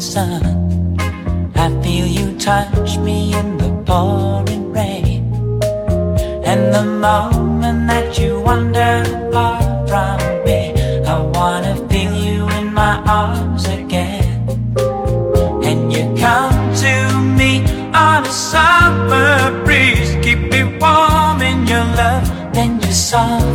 sun. I feel you touch me in the pouring rain. And the moment that you wander far from me, I wanna feel you in my arms again. And you come to me on a summer breeze, keep me warm in your love. Then you softly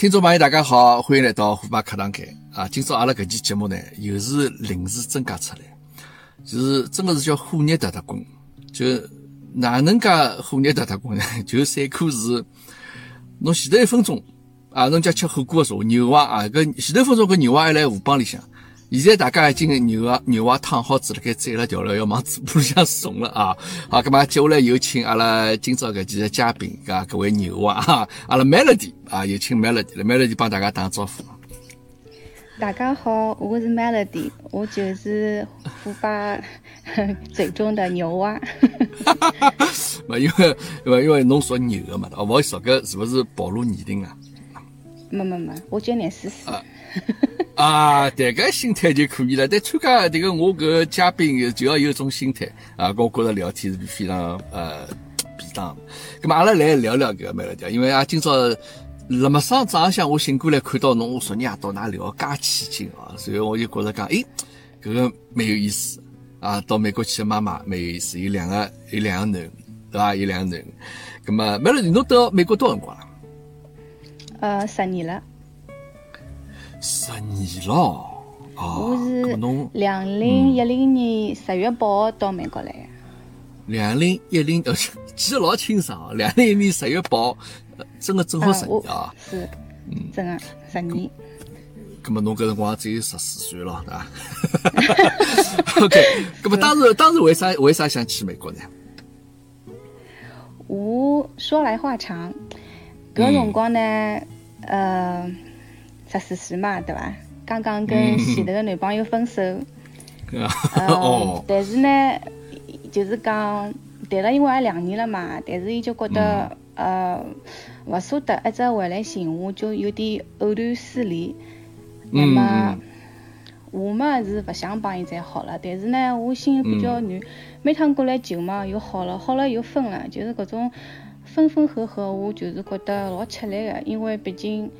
听众朋友，大家好，欢迎来到虎爸课堂间啊！今朝阿拉搿期节目呢，又是临时增加出来，就是真个是叫虎热特特工，就哪能介虎热特特工呢？就三颗是侬前头一分钟啊，侬家吃火锅的时候，牛蛙啊，搿前头分钟搿牛蛙还辣河浜里向，现在大家已经牛蛙牛蛙烫好子了，该宰了调了，要往嘴巴里向送了啊！好，葛末接下来有请阿拉今朝搿几个嘉宾啊，各位牛蛙啊，阿拉 Melody 啊，有请 Melody 了，Melody 帮大家打个招呼。大家好，我是 Melody，我就是虎爸 嘴中的牛蛙。嘛，因为因为因为侬属牛个嘛，哦，勿好意思哦，搿是勿是暴露年龄啊？没没没，我今年四十。啊，啊迭个心态就可以了。但参加迭个我搿个嘉宾，就要有一种心态啊，跟我觉着聊天是非常呃便当的。咁么阿拉来聊聊搿个 Melody，因为啊，今朝辣么上早浪向我醒过来看到侬，我昨日夜到㑚聊介起劲啊，所以我就觉着讲，诶，搿个蛮有意思啊。到美国去的妈妈蛮有意思，有两个有两个囡，对伐？有两个囡。咁么 Melody，侬到美国多少辰光了？呃，十年了，十年咯。哦，我是侬两零一零年十月八号到美国来的。两零一零呃记得老清爽哦，两零一年十月八真的正好十年啊。是，真的十年。那么侬搿辰光只有十四岁了，对伐？OK，那么当时当时为啥为啥想去美国呢？我说来话长，搿辰光呢，呃，十四岁嘛，对伐？刚刚跟前头个男朋友分手，但是呢，就是讲谈了因为也两年了嘛，但是伊就觉得、呃勿舍得一直回来寻我，就有点藕断丝连。那么、我嘛是勿想帮伊再好了，但是呢，我心又比较软，每趟过来求嘛又好了，好了又分了，就是搿种分分合合，我就是觉得老吃力个，因为毕竟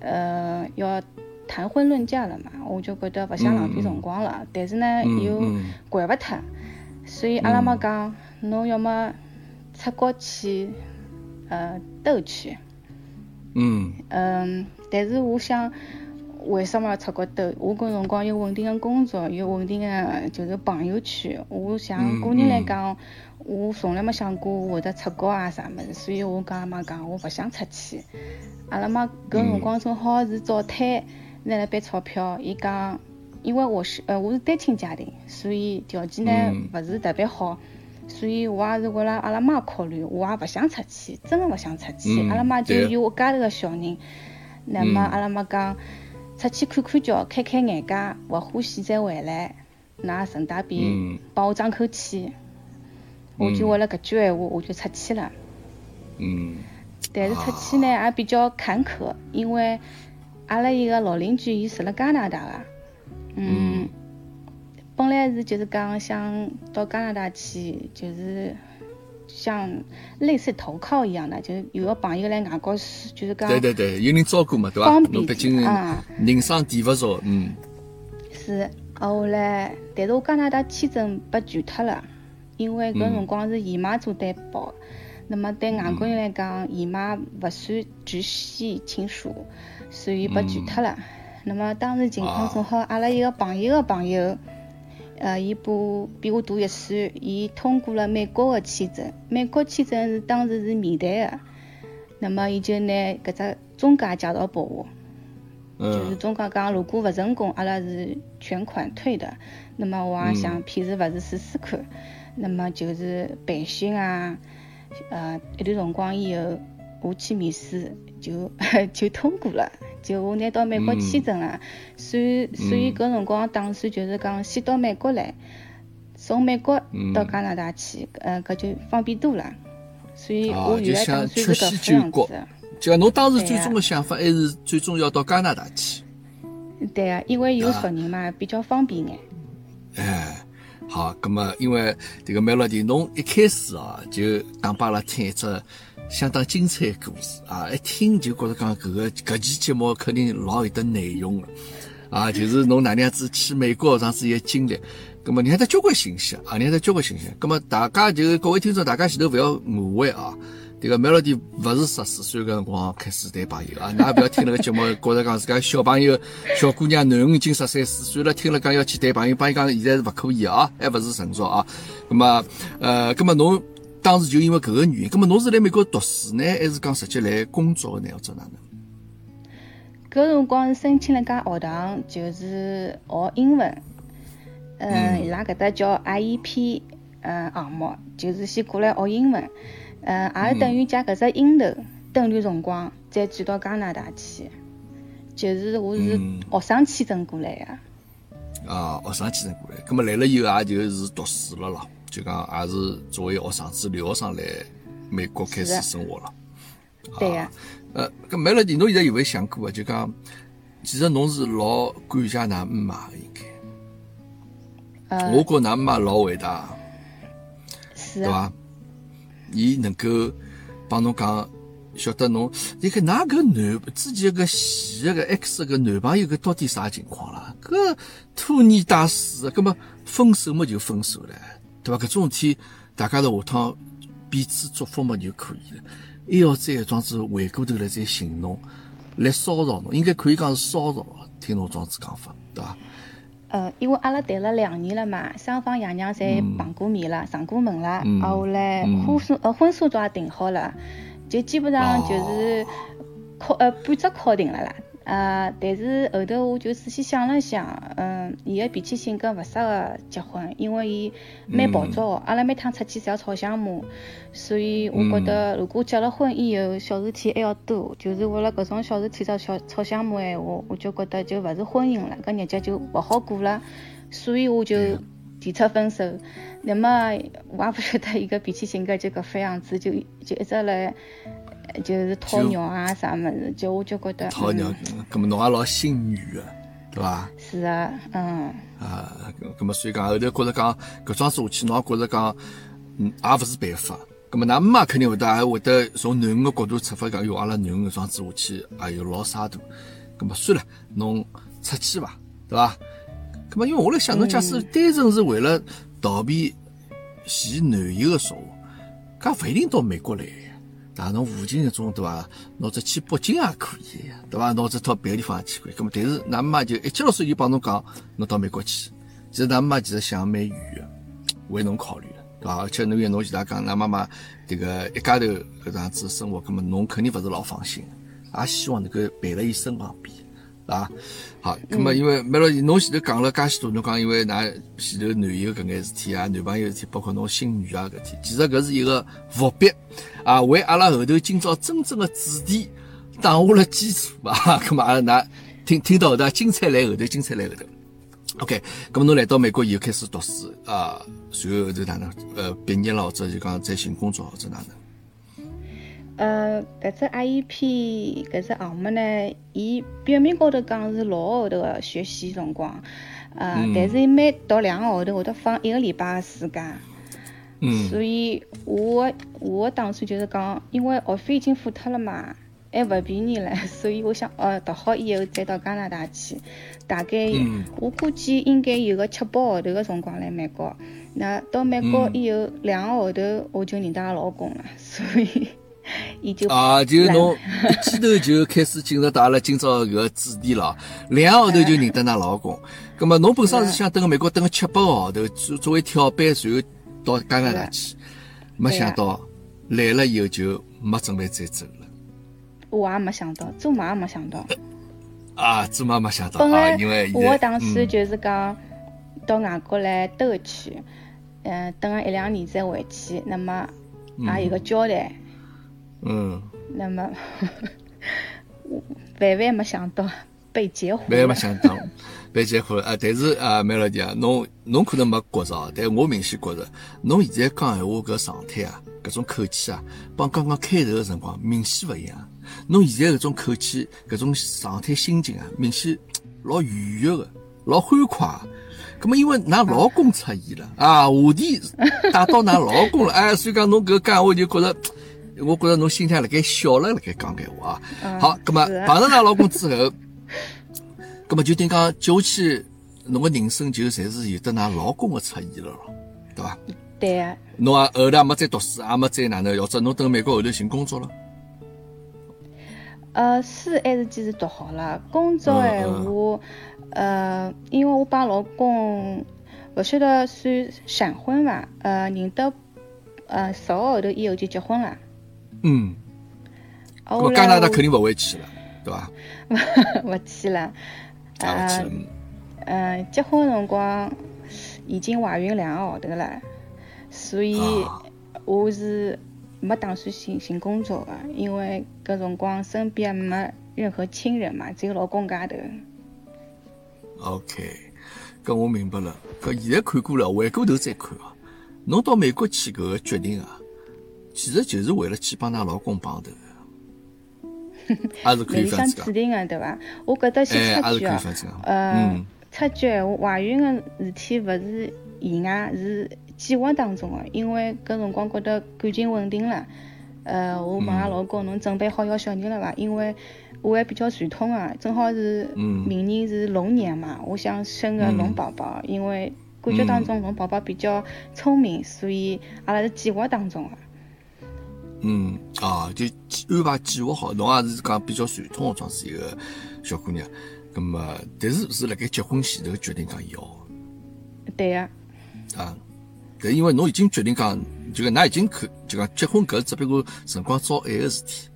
呃要谈婚论嫁了嘛，我就觉得勿想浪费辰光了，但是呢又嗯惯勿脱，所以阿拉妈讲，侬要么出国去呃兜去。嗯嗯，但是我想，为什么要出国兜？我搿辰光有稳定的工作，有稳定的就是朋友圈。我想个人来讲，我从来没想过会得出国啊啥物事，所以我跟阿拉妈讲，我勿想出去。阿拉妈搿辰光正好是早退拿了笔钞票，伊讲，因为我是呃我是单亲家庭，所以条件呢嗯勿是特别好。所以我也是为了阿拉妈考虑，我也勿想出去，真的勿想出去。嗯阿拉妈就对有一家头个小人，那么阿拉妈讲，出去看看叫，开开眼界，勿欢喜再回来，㑚顺带便嗯帮我争口气。我就为了搿句闲话，我就出去了。嗯。但是出去呢也比较坎坷，因为阿拉一个老邻居伊住辣加拿大个，嗯，本来是就是讲想到加拿大去，就是像类似投靠一样的，就是有个朋友来外国就是讲对对对，有人照顾嘛，对伐？方便侬毕竟啊。人生地勿熟，嗯。是，啊后来，但是我加拿大签证被拒脱了，因为搿辰光是姨妈做担保，那么对外国人来讲，姨妈勿算直系亲属，所以被拒脱了。那么当时情况正好，阿拉一个朋友个朋友，呃，伊比比我大一岁，伊通过了美国个签证，美国签证是当时是免谈个，那么伊就拿搿只中介介绍拨我。就是中介讲，如果勿成功，阿拉是全款退的。那么我也想骗是勿是试试看。那么就是培训啊，呃，一段辰光以后，我去面试就 就通过了，就我拿到美国签证了。所以所以搿辰光打算就是讲先到美国来，从美国到加拿大去，呃，搿就方便多了。所以我原来打算是搿副样子。就讲侬当时最终的想法还是最终要到加拿大去。对啊，因为有熟人嘛，比较方便眼。哎，好，那么因为这个 Melody，侬一开始啊就讲拨阿拉听一只相当精彩故事啊，一听就觉得讲搿个搿期节目肯定老有得内容了啊，就是侬哪能样子去美国这样子一经历，咁么你还得交关信息啊，你还得交关信息，咁么大家就各位听众，大家前头勿要误会啊。这个 Melody 勿是十四岁个辰光开始谈朋友啊，㑚勿要听那个节目，觉着讲自家小朋友、小姑娘囡恩已经十三四岁了，听了讲要去谈朋友，帮伊讲现在是勿可以啊，还勿是成熟啊。那么，呃，那么侬当时就因为搿个原因，那么侬是来美国读书呢，还是讲直接来工作呢？或者哪能？搿辰光申请了家学堂，就是学英文。嗯，伊拉搿搭叫 IEP，嗯，项目就是先过来学英文。嗯，也是等于借搿只樱头等段辰光，再转到加拿大去。就是我是学生签证过来个。啊，学生签证过来，葛末来了以后也就是读书了咯，就讲也是作为学生子留学生来美国开始生活了。对呀。呃，搿没了，侬现在有没有想过啊？就讲，其实侬是老感谢㑚妈应该。呃。我觉㑚妈老伟大。是。对伐？伊能够帮侬讲，晓得侬，你看哪个男之前个前个个 X 个男朋友个到底啥情况啦？搿拖泥带水，搿么分手么就分手了，对伐？搿种事体大家在下趟彼此祝福么就可以了，还要再装子回过头来再寻侬来骚扰侬，应该可以讲是骚扰，听侬这样子讲法，对伐？呃，因为阿拉谈了两年了嘛，双方爷娘侪碰过面了，上过门了，啊，后来婚书呃婚书照也订好了，就基本上就是敲呃半只敲定了啦。呃，但是后头我就仔细想了想，嗯，伊个脾气性格勿适合结婚，因为伊蛮暴躁，阿拉每趟出去侪要吵相骂，所以我觉得如果结了婚以后小事体还要多，就是为了搿种小事体吵小吵相骂闲话，我就觉得就勿是婚姻了，搿日脚就勿好过了，所以我就提出分手。那么我也勿晓得伊个脾气性格就搿副样子，就就一直来。就是讨尿啊，啥么子，就我就觉得。讨尿，咁么侬也老心软个，对伐？是啊，嗯。啊，咁么所以讲后头觉着讲搿桩事下去，侬也觉着讲，嗯，也勿是办法。咁么㑚妈肯定会得还会得从囡恩个角度出发讲，哟，阿拉囡恩搿桩事下去，哎哟，老洒脱。咁么算了，侬出去伐，对伐？咁么因为我辣想，侬假使单纯是为了逃避前男友个说话，搿勿一定到美国来。啊，侬附近搿种对伐？侬只去北京也可以，对伐？侬只到别的地方也去可以。咁么，但是㑚妈就一记老师就帮侬讲，侬到美国去。其实㑚妈其实想蛮远个，为侬考虑个，对伐？而且侬像侬其他讲，㑚妈妈这个一家头搿样子生活，那么侬肯定勿是老放心，也希望能够陪在伊身旁边。啊，好，咁么因为没了，侬前头讲了介许多，侬讲因为㑚前头男友搿眼事体啊，男朋友事体，包括侬新女啊搿体，其实搿是一个伏笔啊，为阿拉后头今朝真正的主题打下了基础啊。咁么阿拉㑚听听到的精彩来后头，精彩来后头。OK，咁么侬来到美国以后开始读书啊，随后后头哪能？呃，毕业了或者就讲再寻工作或者哪能？呃，搿只 IEP 搿只项目呢，伊表面高头讲是六个号头个学习辰光，呃，但是伊每读两个号头会得放一个礼拜个暑假，嗯，所以我我打算就是讲，因为学费已经付脱了嘛，还勿便宜了，所以我想，呃，读好以后再到加拿大去，大概我估计应该有个七八号头个辰光来美国，那到美国以后两个号头我就认得老公了，所以。啊，就侬一记头就开始进入到阿拉今朝搿个主题了，两个号头就认得㑚老公。葛么侬本身是想等个美国等个七八个号头，作作为跳板，随后到加拿大去。没想到来了以后就没准备再走了。我也没想到，做梦也没想到。啊，做妈没想到本啊，来因为我当时嗯就是讲到外国来兜一圈，嗯，等个一两年再回去，那么也有个交代。嗯，那么我万万没想到被截胡万万。没想到被截胡了啊！但是啊，梅老弟啊，侬侬可能没觉着啊，但我明显觉着，侬现在讲闲话搿状态啊，搿种口气啊，帮刚刚开头个辰光明显勿一样。侬现在搿种口气、搿种状态、心情啊，明显老愉悦个，老欢快个。咁么，因为㑚老公出现了啊，话题带到㑚老公了，哎，所以讲侬搿讲话就觉着，我觉着侬心态辣盖笑了，辣盖讲闲话啊。嗯好，葛么碰着㑚老公之后，葛么就等于讲接下去侬个人生就侪是有得㑚老公个出现了咯，对伐？对啊，侬啊后头也没再读书，也没再哪能，或者侬等美国后头寻工作了。呃，书还是坚持读好了。工作嗯闲话，呃，因为我帮老公勿晓得算闪婚伐？呃，认得呃十个号头以后就结婚了。嗯，我么加拿大肯定勿会去了，对伐？勿去了。也勿去了。呃嗯，结婚辰光已经怀孕两个号头了，所以啊我是没打算寻寻工作的，因为搿辰光身边没任何亲人嘛，只有老公家头。OK，搿我明白了。搿现在看过了，回过头再看啊，侬到美国去搿个决定啊，其实就是为了去帮㑚老公碰头的，也是可以屋里向这样子讲指。定个对伐？我搿搭先插句哦这样子讲。呃嗯，插句闲话，怀孕个事体勿是意外，是计划当中个，因为搿辰光觉得感情稳定了。呃，我问阿嗯老公，侬准备好要小人了伐？因为我还比较传统啊，正好是嗯明年是龙年嘛，我想生个龙宝宝，因为感觉当中龙宝宝比较聪明，所以阿拉是计划当中个。嗯啊，就安排计划好，侬也是讲比较传统的装是一个小姑娘，咁么，但是是辣盖结婚前头决定讲要。对呀、啊，但因为侬已经决定讲，就讲㑚已经可就讲结婚搿只不过辰光早晚个事体，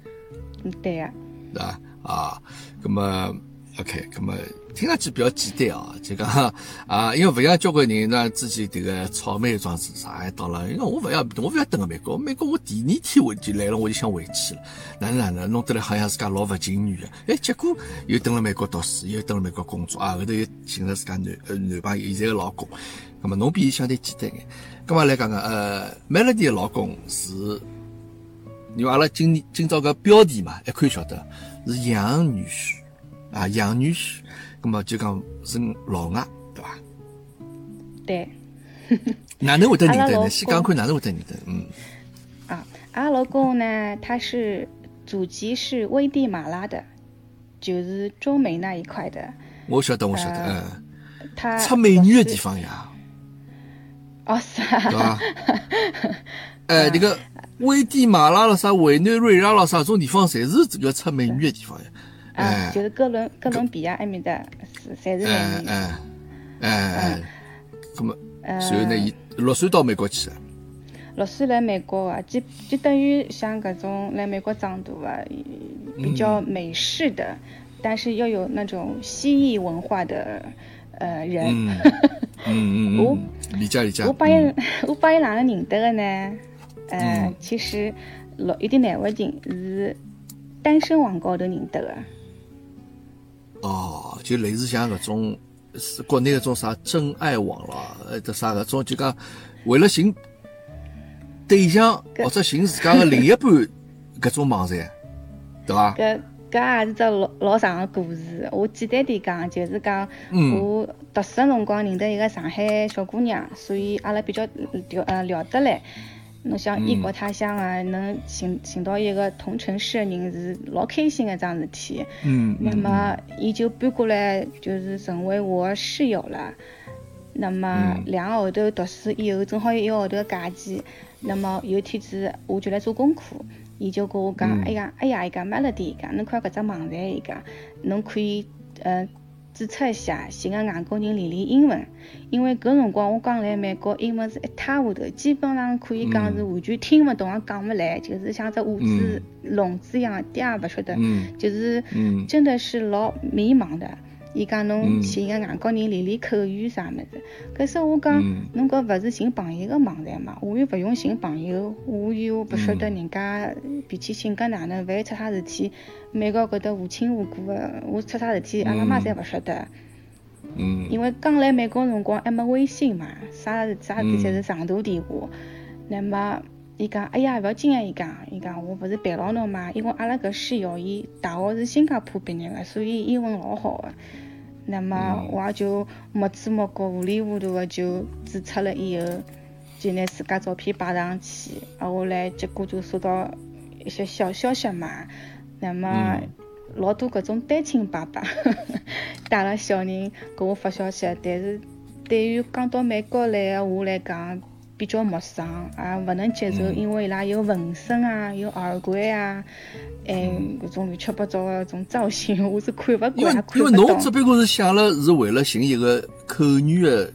嗯对个、对伐？啊，咁么 OK，咁么听上去比较简单啊，就讲 啊，因为勿像交关人呢，之前迭个草莓庄子上海到了，因为我勿要，我勿要等个美国，美国我第二天我就来了，我就想回去了，哪能哪能，弄得来好像自家老勿情愿个，哎，结果又等了美国读书，又等了美国工作啊，后头又寻了自家男呃男朋友，现在个老公，那么侬比伊相对简单眼，那么来讲讲，呃，Melody 的老公是。因为阿拉今今朝搿标题嘛，一看晓得是杨女婿啊，杨女婿，葛么就讲是老外，对伐？对。哪能会得认得呢？先讲看哪能会得认得？嗯，啊，阿拉老公呢，他是祖籍是危地马拉的，就是中美那一块的。我晓得，我晓得，呃嗯，他出美女的地方呀，哦，是啊对 啊，伐？哎，那个危地马拉了啥，委内瑞拉了啥，种地方侪是这个出美女的地方呀。就是哥伦哥伦比亚埃面的，是侪是哎美女。哎哎哎，葛么，呃随后呢，伊六岁到美国去了。六岁来美国啊，就就等于像搿种来美国长大啊，比较美式的，但是又有那种西裔文化的呃人。嗯 嗯嗯理解理解。我帮伊嗯，我帮伊哪能认得的呢？呃，嗯其实老有点难为情，是单身网高头认得的。哦，就类似像搿种是国内搿种啥真爱网啦，呃，得啥搿种就讲为了寻对象或者寻自家的另一半搿种网站，对伐？搿搿也是只老老长的故事。我简单点讲，就是讲嗯我读书的辰光认得一个上海小姑娘，所以阿拉比较聊呃聊得来。侬想异国他乡啊，能寻寻到一个同城市的人是老开心的一桩事体。嗯，那么，伊就搬过来，就是成为我的室友了。那么嗯两个号头读书以后，正好有一个号头的假期。那么有一天子，我就来做功课，伊就跟我讲：“嗯哎呀，哎呀，伊讲 Melody，伊讲侬看搿只网站，伊讲侬可以呃注册一下寻个外国人练练英文，因为搿辰光我刚来美国，英文是一塌糊涂，基本上可以讲是完全听勿懂，也讲勿来，就是像只哑子、聋子一样，一点也勿晓得，就是真的是老迷茫的。伊讲侬寻个外国人练练口语啥物事，可是我讲侬搿勿是寻朋友个网站嘛，我又勿用寻朋友，我又勿晓得人家脾气性格哪能，万一出啥事体，美国搿搭无亲无故个，我出啥事体，阿拉妈侪勿晓得。嗯。因为刚来美国辰光还没微信嘛，啥啥事体侪是长途电话。那么伊讲，哎呀，勿要紧啊！伊讲，伊讲我勿是陪牢侬嘛，因为阿拉搿室友伊大学是新加坡毕业个，所以英文老好个。那么我也就没知没觉、糊里糊涂的就注册了以后，就拿自家照片摆上去，啊，后来结果就收到一些小消息嘛。那么老多搿种单亲爸爸 带了小人给我发消息，但是对于刚到美国来的我来讲，比较陌生，也勿能接受，因为伊拉有纹身啊，有耳环啊，哎，搿种乱七八糟的种造型，我是看勿惯，因为因为侬只不过是想了是为了寻一个口语的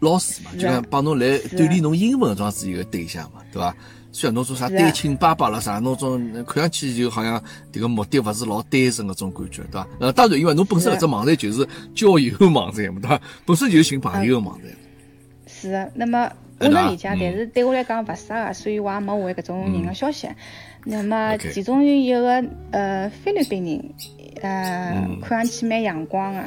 老师嘛，就讲帮侬来锻炼侬英文这样子一个对象嘛，对伐？虽然侬做啥单亲爸爸了啥，侬种看上去就好像迭个目的勿是老单纯搿种感觉，对伐？呃，当然，因为侬本身搿只网站就是交友网站嘛，对伐？本身就是寻朋友个网站。是，那么。我能理解，但是对我来讲勿适合，所以我也没回搿种人的消息。那么其中有一个呃菲律宾人，呃看上去蛮阳光的，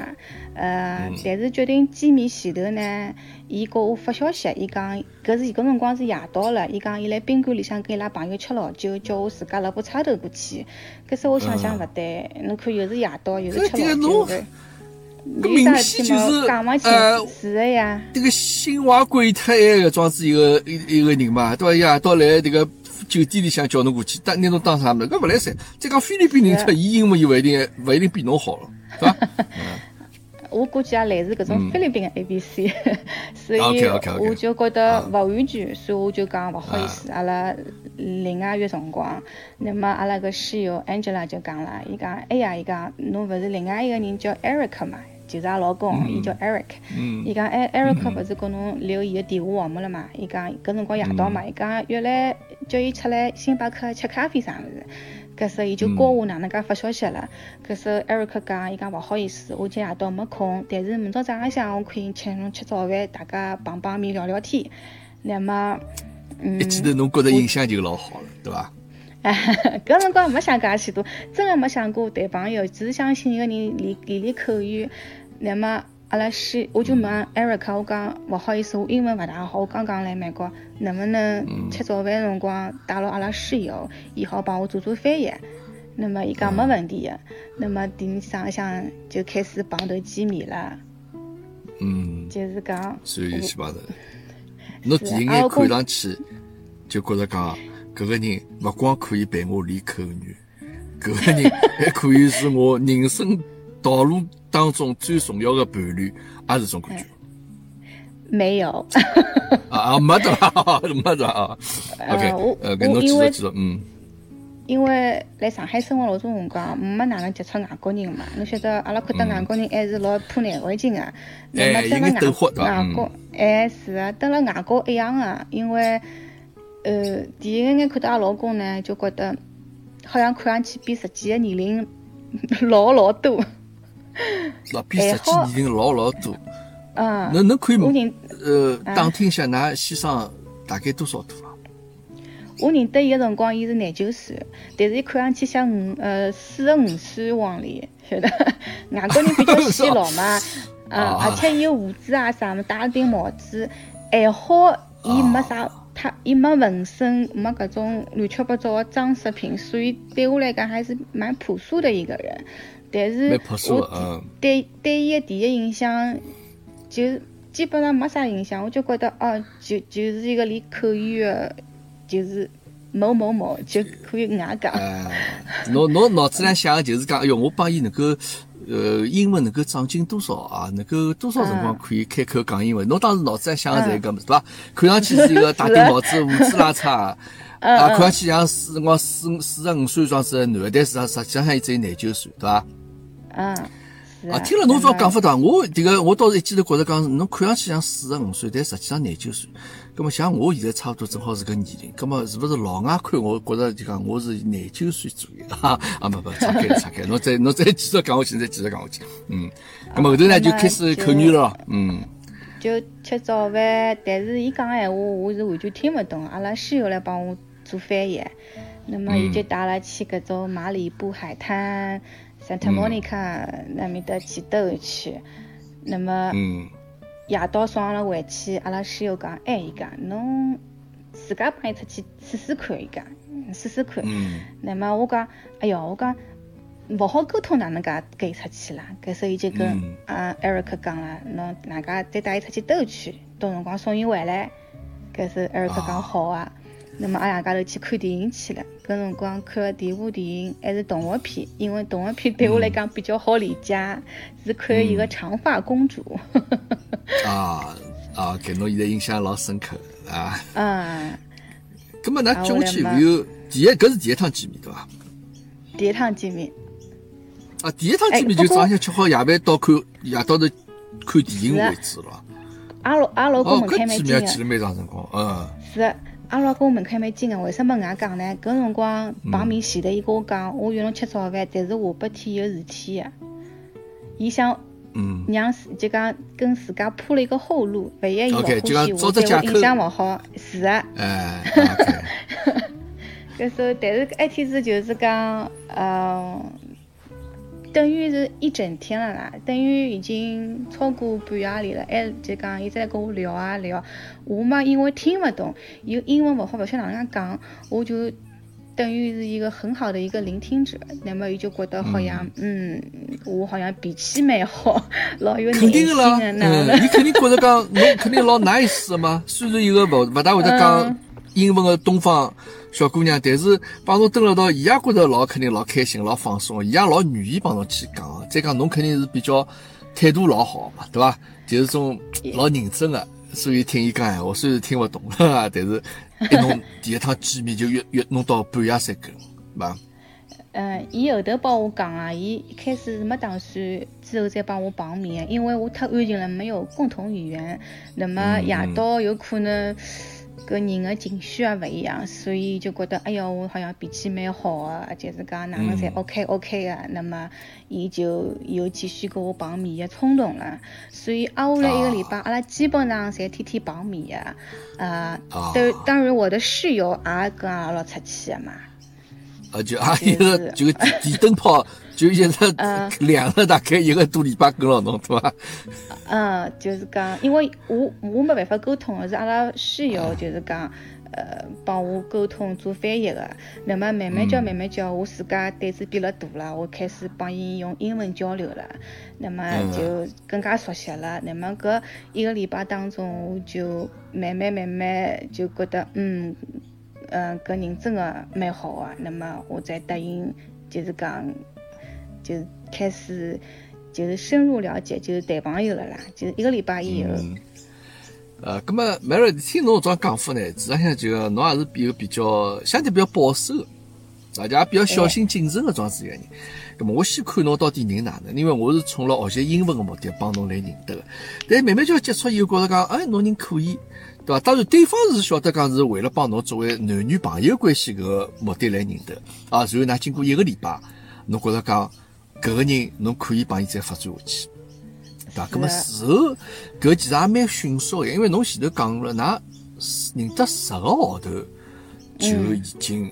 呃但是决定见面前头呢，伊给我发消息，伊讲搿是搿辰光是夜到了，伊讲伊来宾馆里向跟伊拉朋友吃老酒，叫我自家辣部车头过去。搿是我想想勿对，侬看又是夜到又是吃老酒的。搿明显就是呃，是的呀。这个心怀鬼胎个装子一个一一个人嘛，对伐？呀，到来这个酒店里向叫侬过去，当拿侬当啥物事？搿勿来三。再讲菲律宾人，他伊英文又勿一定勿一定比侬好了，对伐？我估计也类似搿种菲律宾的 A B C，所以我就觉得勿安全，所以我就讲勿好意思，阿拉另外约辰光。那么阿拉个室友 Angela 就讲了，伊讲，哎呀，伊讲侬勿是另外一个人叫 Eric 嘛？就是阿拉老公，伊叫 Eric。伊讲，哎，Eric 勿是跟侬留伊个电话号码了嘛？伊讲搿辰光夜到嘛，伊讲约来叫伊出来星巴克吃咖啡啥物事。搿时伊就教我哪能介发消息了。搿时 Eric 讲，伊讲勿好意思，我今夜到没空，但是明朝早浪向我可以请侬吃早饭，大家碰碰面聊聊天。那么，嗯，一记头侬觉着印象就老好了，对伐？哎，搿辰光没想介许多，真的没想过谈朋友，只是想寻一个人练练练口语。那么。阿拉是，我就问 Eric，我讲勿好意思，我英文勿大好，我刚刚来美国，能不能吃早饭辰光带牢阿拉室友，伊好帮我做做翻译。那么伊讲没问题的。那么第二天早向就开始碰头见面了。嗯。就是讲。所以去碰头。侬第一眼看上去就觉着讲，搿个人勿光可以陪我练口语，搿个人还可以是我人生道路。当中最重要的伴侣，也是种感觉。没有。啊，没得，没得啊。OK，呃，跟侬继续继续，嗯。因为来上海生活老多辰光，没哪能接触外国人嘛。侬晓得，阿拉看到外国人还是老怕难为情个。那么等了外外国，哎，是啊，等了外国一样的。因为，呃，第一眼看到阿拉老公呢，就觉得好像看上去比实际的年龄老老多。那比实际年龄老老多，嗯，侬侬可以呃打听一下，㑚先生大概多少度啊？我认得伊个辰光，伊是廿九岁，但是伊看上去像五呃四十五岁往里，晓得？外国人比较显老嘛，嗯，而且伊个胡子啊啥么，戴了顶帽子，还好伊没啥，他伊没纹身，没搿种乱七八糟的装饰品，所以对我来讲还是蛮朴素的一个人。但是我对对伊个第一印象就基本上没啥印象，我就觉得哦，就就是一个练口语的，就是某某某就可以外讲。侬侬脑子里想的就是讲，哎哟，我帮伊能够呃英文能够长进多少啊？能够多少辰光可以开口讲英文？侬当时脑子里想的是搿么对伐？看上去是一个戴顶帽子、胡子拉碴 啊，看上去像四我四四十五岁这样子个男的，但是实际上伊只有廿九岁，对伐？嗯，啊，听了侬这讲法大，我迭个我倒是一记头觉着讲，侬看上去像四十五岁，但实际上廿九岁。葛么像我现在差不多正好是个年龄，葛么是勿是老外看我觉着就讲我是廿九岁左右啊？啊，不不，岔开了岔开，侬再侬再继续讲下去，再继续讲下去。嗯，葛么后头呢就开始口语了，嗯。就吃早饭，但是伊讲闲话我是完全听勿懂，阿拉室友来帮我做翻译。那么伊就带阿拉去搿种马里布海滩、Santa Monica 那面搭去兜去。那么夜到送阿拉回去，阿拉室友讲，哎，伊讲侬自家帮伊出去试试看，伊讲试试看。那么我讲，哎哟，我讲。勿好沟通，哪能介跟伊出去啦？搿时候伊就跟啊艾瑞克讲了，侬哪介再带伊出去兜去，到辰光送伊回来。搿时候艾瑞克讲好啊。那么阿两家头去看电影去了。搿辰光看个第一部电影还是动画片，因为动画片对我来讲比较好理解，是看一个长发公主。啊啊，给侬现在印象老深刻啊。嗯。葛末㑚接下去有有第一，搿是第一趟见面对伐？第一趟见面。啊，第一趟见面就早上吃好夜饭到看夜到头看电影为止了。阿老阿老公门槛蛮近的。哦，搿阿拉公门槛蛮近的。为什么搿样讲呢？搿辰光碰面前头，伊跟我讲，我约侬吃早饭，但是下半天有事体的。伊想，嗯，让就讲跟自家铺了一个后路，万一伊勿欢喜我，对我印象勿好。是的。哎。搿时候，但是埃天子就是讲，嗯。等于是一整天了啦，等于已经超过半夜里了，还就讲一直在跟我聊啊聊，我嘛因为听不懂，有英文勿好，勿晓得哪能讲，我就等于是一个很好的一个聆听者，那么伊就觉得好像，嗯，我好像脾气蛮好，老有耐心的那嗯，你肯定觉得讲，侬肯定老 nice 的嘛，虽然一个勿勿大会得讲英文的东方。小姑娘，但是帮侬蹲了到，伊也觉着老肯定老开心、老放松，伊也老愿意帮侬去讲。再讲侬肯定是比较态度老好嘛，对伐？就是种老认真个，所以听伊讲闲话，虽然听勿懂，但是一弄第一趟见面就约约弄到半夜三更，对伐？嗯，伊后头帮我讲啊，伊一开始是没打算之后再帮我碰面，因为我太安静了，没有共同语言。那么夜到有可能。个人的情绪也勿一样，所以就觉得，哎哟，我好像脾气蛮好的，就是讲哪能侪 OK OK 的，那么伊就有继续跟我碰面的冲动了。所以挨下来一个礼拜，阿拉基本上侪天天碰面的。呃，当当然我的室友也跟阿拉出去的嘛。啊，就啊一个就电电灯泡。就一直亮了大概一个多礼拜跟牢侬，对伐？嗯，就是讲，因为我我没办法沟通，是阿拉室友就是讲，呃，帮我沟通做翻译的。那么慢慢叫，慢慢叫，我自家胆子变了大了，我开始帮伊用英文交流了。那么就更加熟悉了。那么搿一个礼拜当中，我就慢慢慢慢就觉得，嗯，嗯，搿人真个蛮好啊。那么我再答应，就是讲。就开始就是深入了解，就是谈朋友了啦。就是一个礼拜以后，呃，那么 Mary 听侬这样讲法呢，实际上就侬也是比个比较相对比较保守，而且也比较小心谨慎的这样子一个人。那么我先看侬到底人哪能，因为我是冲了学习英文的目的帮侬来认得的。但慢慢就接触以后，觉着讲，哎，侬人可以，对伐？当然对方是晓得讲是为了帮侬作为男女朋友关系个目的来认得啊。然后呢，经过一个礼拜，侬觉着讲。搿个人侬可以帮伊再发展下去，对伐？搿么事后搿其实也蛮迅速个，因为侬前头讲了，㑚认得十个号头就已经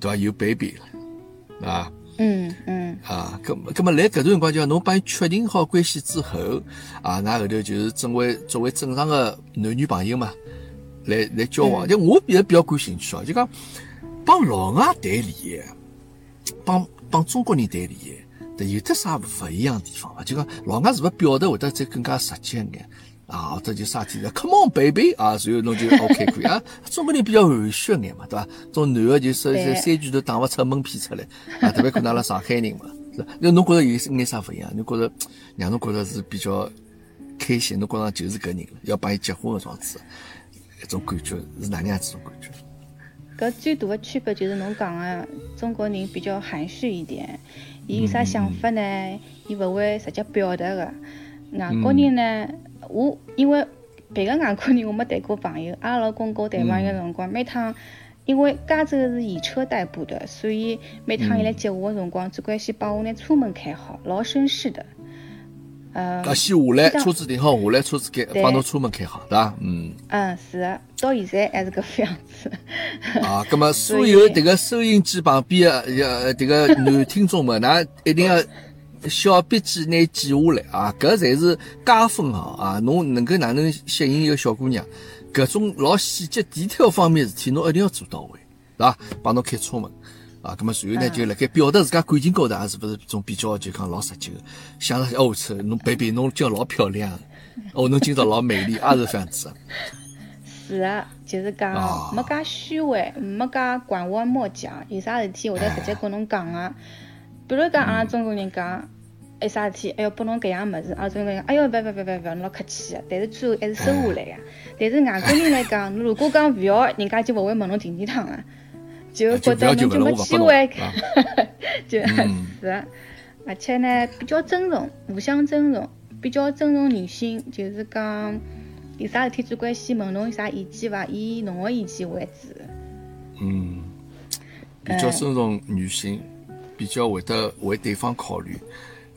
对伐有 baby 了，对伐？嗯嗯。啊，搿么搿么来搿段辰光，就侬帮伊确定好关系之后，啊，㑚后头就是作为作为正常的男女朋友嘛，来来交往。就我也比较感兴趣哦，就讲帮老外谈恋爱，帮帮中国人谈恋爱。有得啥勿一样地方伐？就讲老外是勿是表达会得再更加直接一眼啊？或者就啥体的？Come on baby 啊，然后侬就 OK 可以啊。中国人比较含蓄一眼嘛，对伐？种男的就说三句都打勿出闷屁出来啊，特别可能阿拉上海人嘛。是那侬觉着有眼啥勿一样？侬觉着让侬觉着是比较开心？侬觉着就是搿人了，要帮伊结婚个状子，一种感觉是哪能样子种感觉？搿最大的区别就是侬讲个中国人比较含蓄一点。伊有啥想法呢？伊勿会直接表达个。外国人呢，我因为别个外国人我没谈过朋友，阿拉老公跟我谈朋友个辰光，每趟因为加州是以车代步的，所以每趟伊来接我的辰光，总归先帮我拿车门开好，老绅士的。呃，啊，先下来，车子停好，下来车子开，帮侬车门开好，对伐？嗯。嗯，是的，到现在还是搿副样子。啊，葛么 所有迭个收音机旁边的呃迭个男听众们，㑚一定要小笔记拿记下来啊！搿才是加分项啊！侬能够哪能吸引一个小姑娘，搿种老细节、detail 方面事体，侬一定要做到位，对伐？帮侬开车门。啊，葛么随后呢，就辣盖表达自家感情高头，也是勿是种比较就讲老实际个，想着哦，操，侬 baby 侬今朝老漂亮，哦，侬今朝老美丽，也是这样子的。是啊，就是啊讲没介虚伪，没介拐弯抹角，有啥事体会得直接跟侬讲个。比如讲阿拉中国人讲，有啥事体，哎哟，拨侬搿样物事，阿拉中国人讲，哎哟，勿勿勿要勿勿，侬老客气个，但是最后还是收下来个。但是外国人来讲，侬如果讲勿要，人家就勿会问侬第二趟个，就觉得侬就没机会，就 嗯是的。而且呢，比较尊重，互相尊重，比较尊重女性，就是讲有啥事体只管先问侬有啥意见伐，以侬个意见为主。嗯，比较尊重女性，比较会得为对方考虑。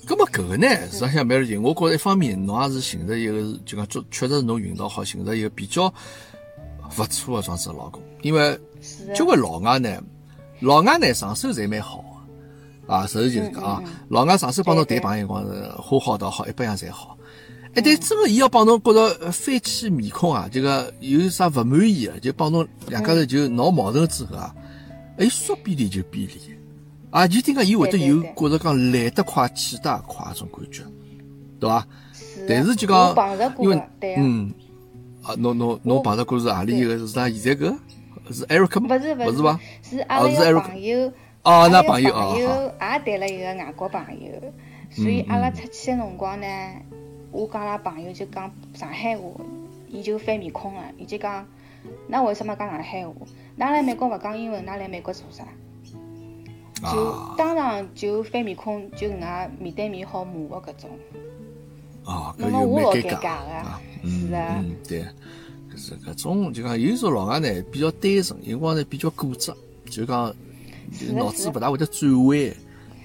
咁么搿个呢，实际上蛮有劲。我觉着一方面侬也是寻着一个，就讲做确实是侬运道好，寻着一个比较勿错的这样子老公。因为交关老外呢，老外呢上手侪蛮好的啊，实事求是讲啊，老外上手帮侬谈朋友辰光是花好道好，一般样侪好。哎，但真个伊要帮侬觉着呃翻起面孔啊，这个有啥勿满意的，就帮侬两家头就闹矛盾之后啊，哎，说变脸就变脸，啊，就听讲伊会得有觉着讲来得快去得也快这种感觉，对伐？是但是就我讲，因为。嗯，啊，侬侬侬我碰着过是何里一个？是啥现在搿是 Eric 吗？勿是勿勿是伐？是阿拉一个朋友，哦那朋友哦朋友好也谈了一个外国朋友，所以阿拉出去的辰光呢，我跟阿拉朋友就讲上海话，伊就翻面孔了，伊就讲，那为什么讲上海话？㑚来美国勿讲英文，㑚来美国做啥？就啊当场就翻面孔，就搿能介面对面好骂个搿种。哦，搿那么我老尴尬的啊。是嗯啊嗯，对，搿是搿种就讲有时候老外呢比较单纯，有辰光呢比较固执，就讲就是脑子的勿大会得转弯，是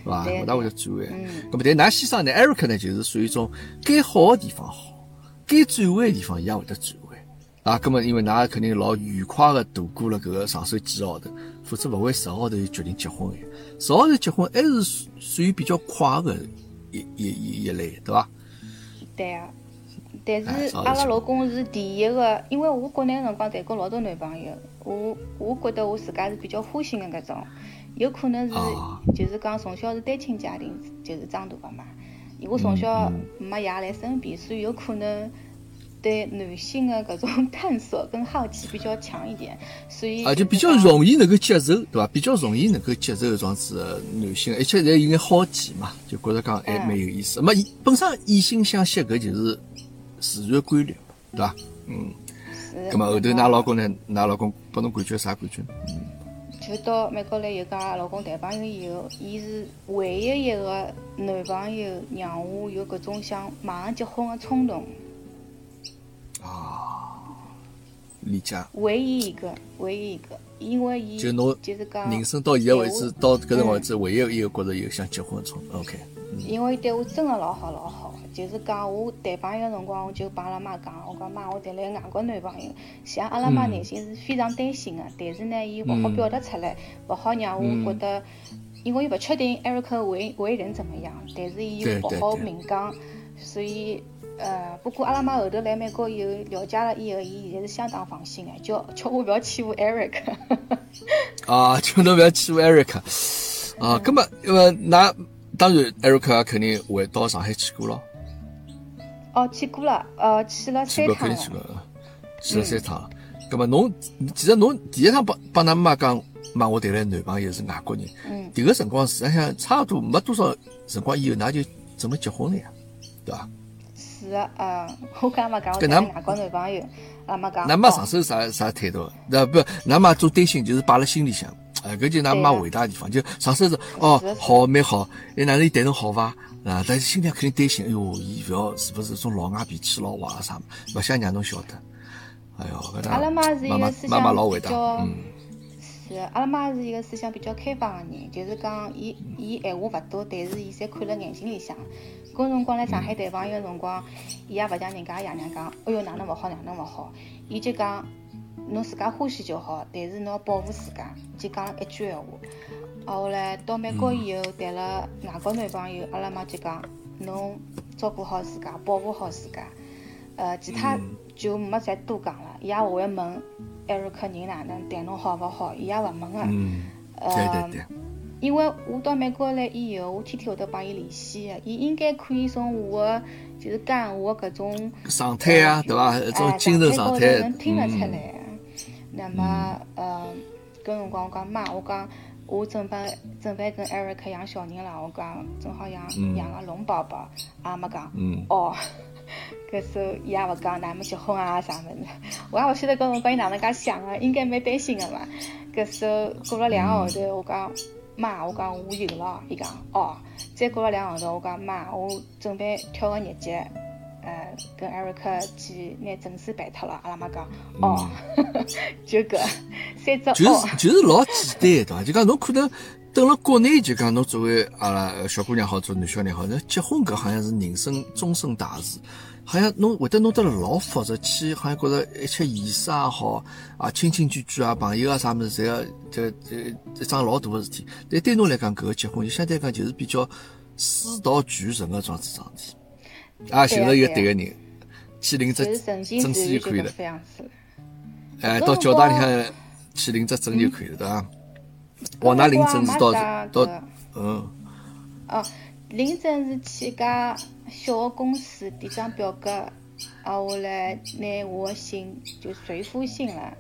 伐？对勿大会得转弯。嗯咁么，但㑚先生呢，Eric 呢，就是属于一种该好的地方好，该转弯的地方伊也会得转弯。啊，咁么因为㑚肯定老愉快的度过了搿个上手几个号头，否则勿会十个号头就决定结婚的。十个号头结婚还是属属于比较快的一一一一类，对伐？对啊，但哎是阿拉老公是第一个，因为我国内辰光谈过老多男朋友，我我觉得我自家是比较花心个搿种，有可能是啊。就是讲从小是单亲家庭，就是长大的嘛，我从小嗯。没爷来身边，所以有可能对男性个搿种 探索跟好奇比较强一点，所以啊，就比较容易能够接受，对伐？比较容易能够接受搿样子的男性，而且侪有眼好奇嘛，就觉着讲还嗯。蛮有意思。那么伊本身异性相吸，搿就是自然的规律，对伐？嗯，是那么后头㑚老公呢？㑚老公拨侬感觉啥感觉？嗯，就到美国来有跟老公谈朋友以后，伊是唯一一个男朋友让我有搿种想马上结婚的冲动，理解。唯一一个，唯一一个，因为伊就侬就是讲人生到现在为止，到搿辰光为止，唯一一个觉着有想结婚的冲动。OK，因为对我真的老好老好，就是讲我谈朋友的辰光，我就帮阿拉妈讲，我讲妈，我谈了一个外国男朋友，像阿拉妈嗯内心是非常担心的，但是呢，伊勿好表达出来，勿好让嗯我觉得，因为伊勿确定 Eric 为为人怎么样，但是伊又勿好明讲，所以。呃，不过阿拉妈后头来美国以后了解了以后，伊现在是相当放心的，叫叫我勿要欺负 Eric。啊，叫侬勿要欺负 Eric 啊。葛么，因为㑚当然 Eric 也肯定会到上海去过咯。哦，去过了，呃，去了去过，三趟了肯定去。过，去了三趟。咁么侬其实侬第一趟帮帮㑚妈讲，妈我谈了男朋友是外国人，嗯，迭个辰光实际上差不多没多少辰光以后，㑚就准备结婚了呀，对伐？是的，呃，我跟阿妈讲，我搿㑚谈了外国男朋友，阿妈讲，㑚妈哦上手啥啥态度？那不，㑚妈做担心就是摆辣心里向。哎，搿就㑚妈伟大的地方，就上手是哦好蛮好，哎哪能伊谈成好伐？啊，但是心里向肯定担心，哎哟，伊勿要是勿是种老外脾气老坏啊啥么，勿想让侬晓得。哎哟，搿阿拉妈是一妈妈个思想妈妈老伟大，比较嗯是，阿拉妈是一个思想比较开放的人，就是讲伊伊闲话勿多，但是伊侪看辣眼睛里向。搿辰光来上海谈朋友个辰光，伊也勿像人家爷娘讲，哎哟哪能勿好哪能勿好，伊就讲侬自家欢喜就好，但是侬要保护自家，就讲了一句闲话。啊，后来到美国以后谈了外国男朋友，阿拉妈就讲侬照顾好自家，保护好自家。呃，其他就没再多讲了，伊也勿会问艾瑞克人哪能对侬好勿好，伊也勿问个。嗯，对呃对对，因为我到美国来以后，我天天会得帮伊联系个，伊应该可以从我个就是讲我搿种状态啊，对伐？一种精神状态，哎能听得出嗯，来。那么，呃，搿辰光我讲妈，我讲我准备准备跟艾瑞克养小人了，我讲正好养嗯养个龙宝宝，阿没讲，嗯哦。搿时候伊也勿讲哪能结婚啊啥物事，我也勿晓得搿辰光伊哪能介想个，应该蛮担心个嘛。搿时候过了两个号头，我讲妈，我讲我有了，伊讲哦。再过了两个号头，我讲妈，我准备挑个日节，呃，跟艾瑞克去拿证书办脱了。阿拉妈讲哦，就搿三只就哦，是就是老简单，对伐？就讲侬可能等了国内，就讲侬作为阿拉小姑娘好，做男小人好，那结婚搿好像是人生终身大事，好像侬会得弄得老复杂，去好像觉着一切仪式也好啊，亲亲眷眷啊，朋友啊啥物事，侪要这这一桩老大个事体。但对侬来讲，搿个结婚就相对来讲就是比较水到渠成个桩子桩事体，啊，寻着一个对个人，去领只证书就就可以了。哎，到教堂里向去领只证就可以了，对伐？往哪领证是到到搿嗯哦，领证是去一家小个公司递张表格，啊，我来拿我的信就随夫信了，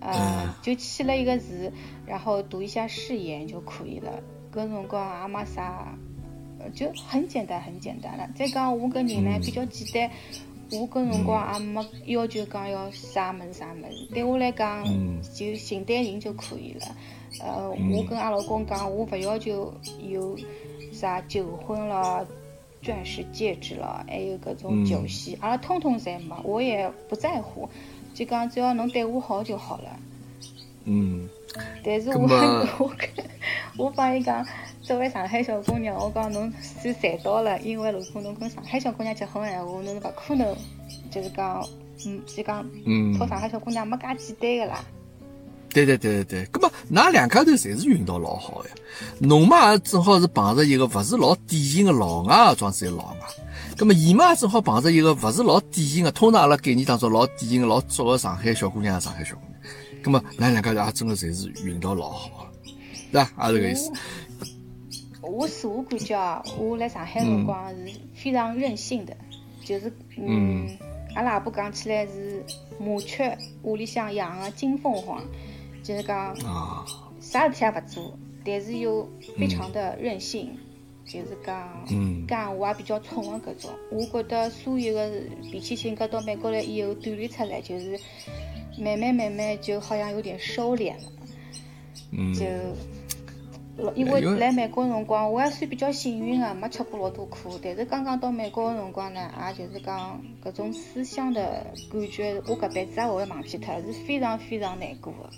呃嗯，就签了一个字，然后读一下誓言就可以了。搿辰光也没啥，呃就很简单很简单了。再讲我搿人呢比较简单。我搿辰光也没要求讲要啥么子啥么子，对我来讲嗯。就寻对人就可以了。呃，我跟阿拉老公讲，我勿要求有啥求婚了、钻石戒指了，还有搿种酒席，阿拉通通侪没，我也不在乎，就讲只要侬对我好就好了。嗯。但是我 我跟我帮伊讲，作为上海小姑娘，我讲侬算赚到了，因为如果侬跟上海小姑娘结婚的闲话，侬是勿可能，就是讲，嗯，就讲嗯讨上海小姑娘没介简单个啦。对对对对对，葛么㑚两家头侪是运道老好呀。侬嘛也正好是碰着一个勿是老典型的老外个装子老外，葛么伊嘛也正好碰着一个勿是老典型的，通常阿拉概念当中老典型的老足个上海小姑娘，上海小姑娘。葛么㑚两家头也真个侪是运道老好的，对伐？也是搿意思。我自我感觉啊，我来上海辰光是非常任性的，就是嗯，阿拉阿婆讲起来是麻雀屋里向养个金凤凰，就是讲啊，啥事体也勿做，但是又非常的任性，就是讲嗯讲话也比较冲的搿种。我觉得所有的脾气性格到美国来以后锻炼出来，就是慢慢慢慢就好像有点收敛了。嗯就老因为来美国辰光，我还算比较幸运个，没吃过老多苦。但是刚刚到美国个辰光呢，也就是讲搿种思乡的感觉，我搿辈子也勿会忘记脱，是非常非常难过个。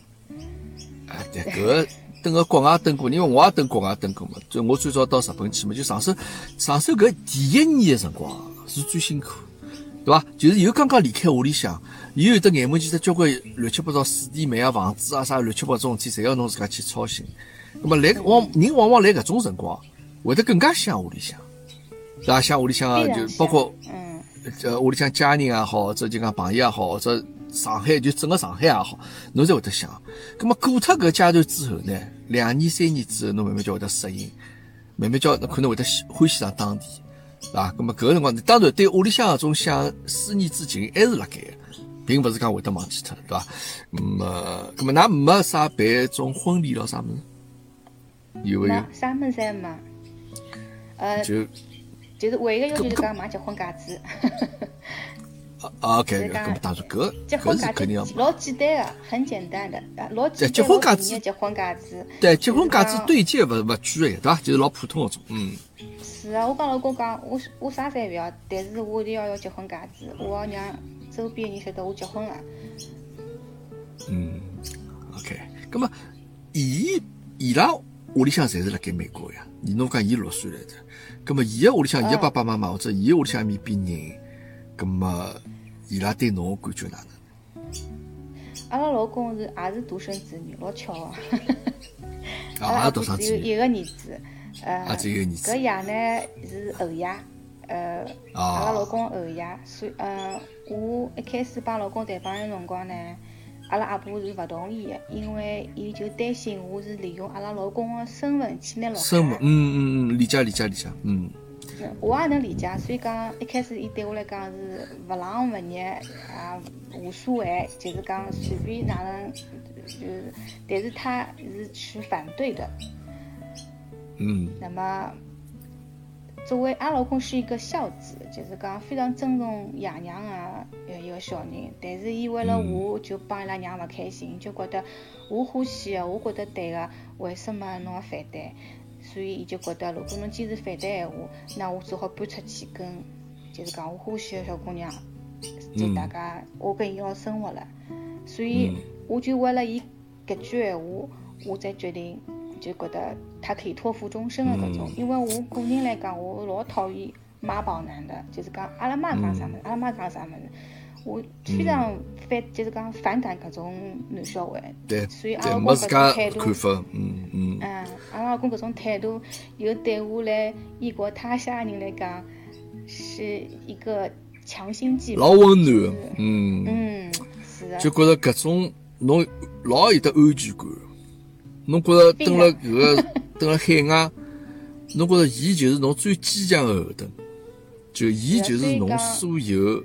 哎，对，搿个等个国外蹲过，因为我也蹲国外蹲过嘛，就我最早到日本去嘛，就上手上手搿第一年个辰光是最辛苦，对伐？就是又刚刚离开屋里向，又有得眼门前头交关乱七八糟水电煤啊、房子啊啥乱七八糟事体，侪要侬自家去操心。那么来往人往往来搿种辰光，会得更加想屋里向，对伐？想屋里向啊，就包括嗯，呃，屋里向家人也好，或者就讲朋友也好，或者上海就整个上海也好，侬才会得想。咁么过脱搿阶段之后呢，两年三年之后，侬慢慢就会得适应，慢慢叫侬可能会得喜欢喜上当地，对伐？咁么搿个辰光，当然对屋里向搿种想思念之情还是辣盖个，并勿是讲会得忘记脱，对伐？咁么，咁么㑚没啥办种婚礼咯啥物事？有没有没？啥么事也没。呃，就就是唯一个要求就是讲买结婚戒指。啊，OK，就是讲搿么当然搿搿结婚戒是肯定要指老简单个，很简单的，啊老简单。结婚戒指结婚戒指。对结婚戒指对戒勿勿贵个，对伐？就是老普通个种，嗯。是啊，我帮老公讲，我我啥侪勿要，但是我一定要要结婚戒指，我要让周边人晓得我结婚了。嗯，OK，咁么，伊伊拉屋里向侪是辣盖美国呀？你侬讲伊六岁来着，咁么伊个屋里向，伊个爸爸妈妈或者伊个屋里向面边人，咁么伊拉对侬个感觉哪能？阿拉老公是也是独生子女，老巧啊，拉阿也独生子女婆只有一个儿子，呃，啊只有一个儿子。搿爷呢是后爷，呃，啊。阿拉老公后爷，所以呃，我一开始帮老公谈朋友辰光呢，阿拉阿婆是勿同意的，因为伊就担心我是利用阿拉老公的身份去拿落生活，海。嗯嗯嗯，理解理解理解，嗯嗯我也能理解，所以讲一开始伊对我来讲是勿冷勿热，也无所谓，就是讲随便哪能，就是，但是他是持反对的。嗯那么，作为阿老公是一个孝子，就是讲非常尊重爷娘啊一个小人，但是伊为了我就帮伊拉娘勿开心，就觉得我欢喜的，我觉得对个，为什么侬要反对？所以伊就觉得，如果侬坚持反对闲话，那我只好搬出去跟，就是讲我欢喜的小姑娘，就大家我跟伊一道生活了。所以我就为了伊搿句闲话，我才决定就觉得他可以托付终身的搿种。嗯因为我个人来讲，我老讨厌妈宝男的，就是讲阿拉妈讲啥物事，阿拉妈讲啥物事，我非常反，就是讲反感搿种男小孩。对所以阿对，拉公搿种态度看法，嗯嗯嗯，阿拉老公搿种态度，又对我来异国他乡的人来讲，是一个强心剂。老温暖嗯。嗯，是的。就觉着搿种侬老有得安全感，侬觉着蹲辣搿个 蹲辣海外，侬觉着伊就是侬最坚强的后盾，就伊就是侬所有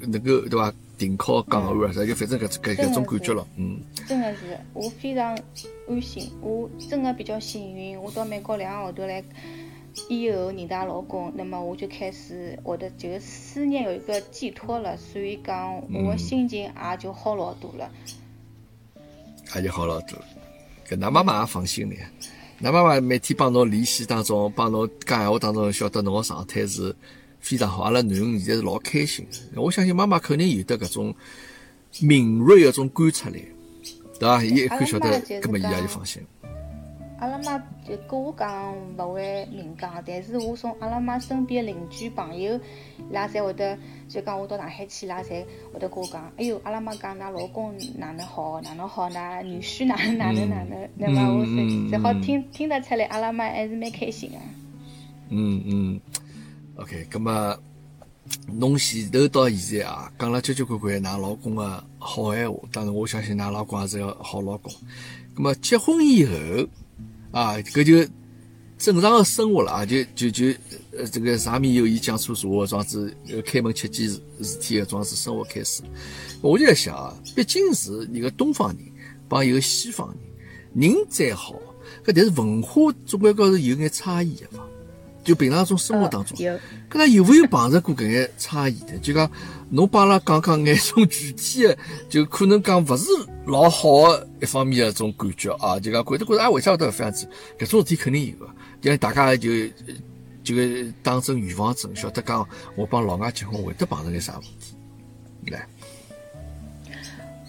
能够对伐？停靠港湾啊，啥就反正搿搿搿种感觉了，嗯真的是，我非常安心，我真的比较幸运。我到美国两个号头来以后认得老公，那么我就开始我的这个思念有一个寄托了，所以讲我的心情也就好老多了。也就好老多。搿㑚妈妈也放心了呀，㑚妈妈每天帮侬联系当中，帮侬讲闲话当中，晓得侬个状态是非常好。阿拉囡恩现在是老开心的，我相信妈妈肯定有得搿种敏锐的种观察力，对伐？伊一看晓得阿拉妈就是，葛末伊也就放心。阿拉妈就跟我讲勿会明讲，但是我从阿拉妈身边的邻居朋友，伊拉侪会得就讲我到上海去，伊拉侪会得跟我讲，哎哟，阿拉妈讲㑚老公哪能好，哪能好，㑚女婿哪能哪能哪能，那么我才才好听听得出来，阿拉妈还是蛮开心的。嗯嗯，OK，葛末侬前头到现在啊，讲了交交关关㑚老公个好闲话，当然我相信㑚老公也是个好老公。葛末结婚以后啊，搿就正常的生活了啊，就就就呃这个上面有伊讲厕所装置，开门吃鸡事事体个装置生活开始。我就在想啊，毕竟是一个东方人帮一个西方人，人再好，搿但是文化总归高头有眼差异的嘛？就平常种生活当中，搿能有没有碰着过搿眼差异的？就讲侬帮阿拉讲讲眼种具体的，就可能讲勿是老好的一方面的种感觉啊，就讲觉得觉得啊，为啥会得搿样子？搿种事体肯定有个，就大家就就个当真预防针，晓得讲我帮老外结婚会得碰着眼啥问题？来，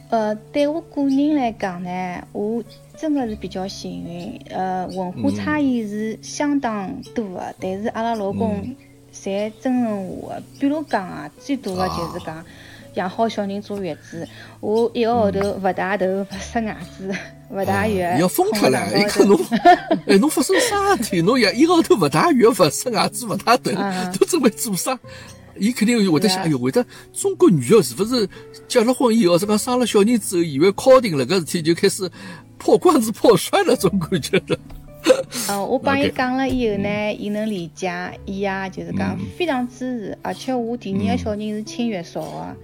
呃，对我个人来讲呢，我真的是比较幸运。呃，文化差异是相当多的，但是阿拉老公侪尊重我的。比如讲啊，最多的就是讲养好小人坐月子，我一个号头勿洗头、勿刷牙子、勿洗浴，啊要疯脱了！空伊看侬，哎，侬发生啥事体？侬一一个号头勿洗浴、勿刷牙子、勿洗头啊，都准备做啥？伊肯定会得想，哎哟，会得中国女的是勿是结了婚以后，是讲生了小人之后，以为敲定了搿事体就开始破罐子破摔了，种感觉的。嗯，我帮伊讲了以后呢，伊能理解，伊也就是讲嗯非常支持，而且我第二个小人是亲月嫂个。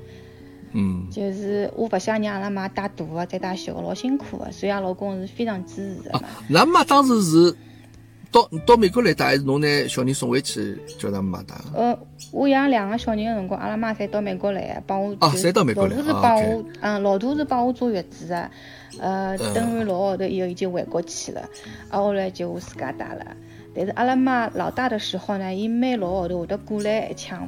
嗯就是我勿想让阿拉妈带大个再带小个，老辛苦个，所以阿拉老公是非常支持的啊嘛。，㑚妈当时是到到美国来带，还是侬拿小人送回去叫他妈带？呃，我养两个小人个辰光，阿拉妈侪到美国来个，帮我。啊侪到美国来老大是帮我，嗯，老大是帮我坐月子个，呃，嗯等完六个号头以后，伊就回国去了，啊，后来就我自家带了。但是阿拉妈老大的时候呢，伊每六个号头会得过来一枪，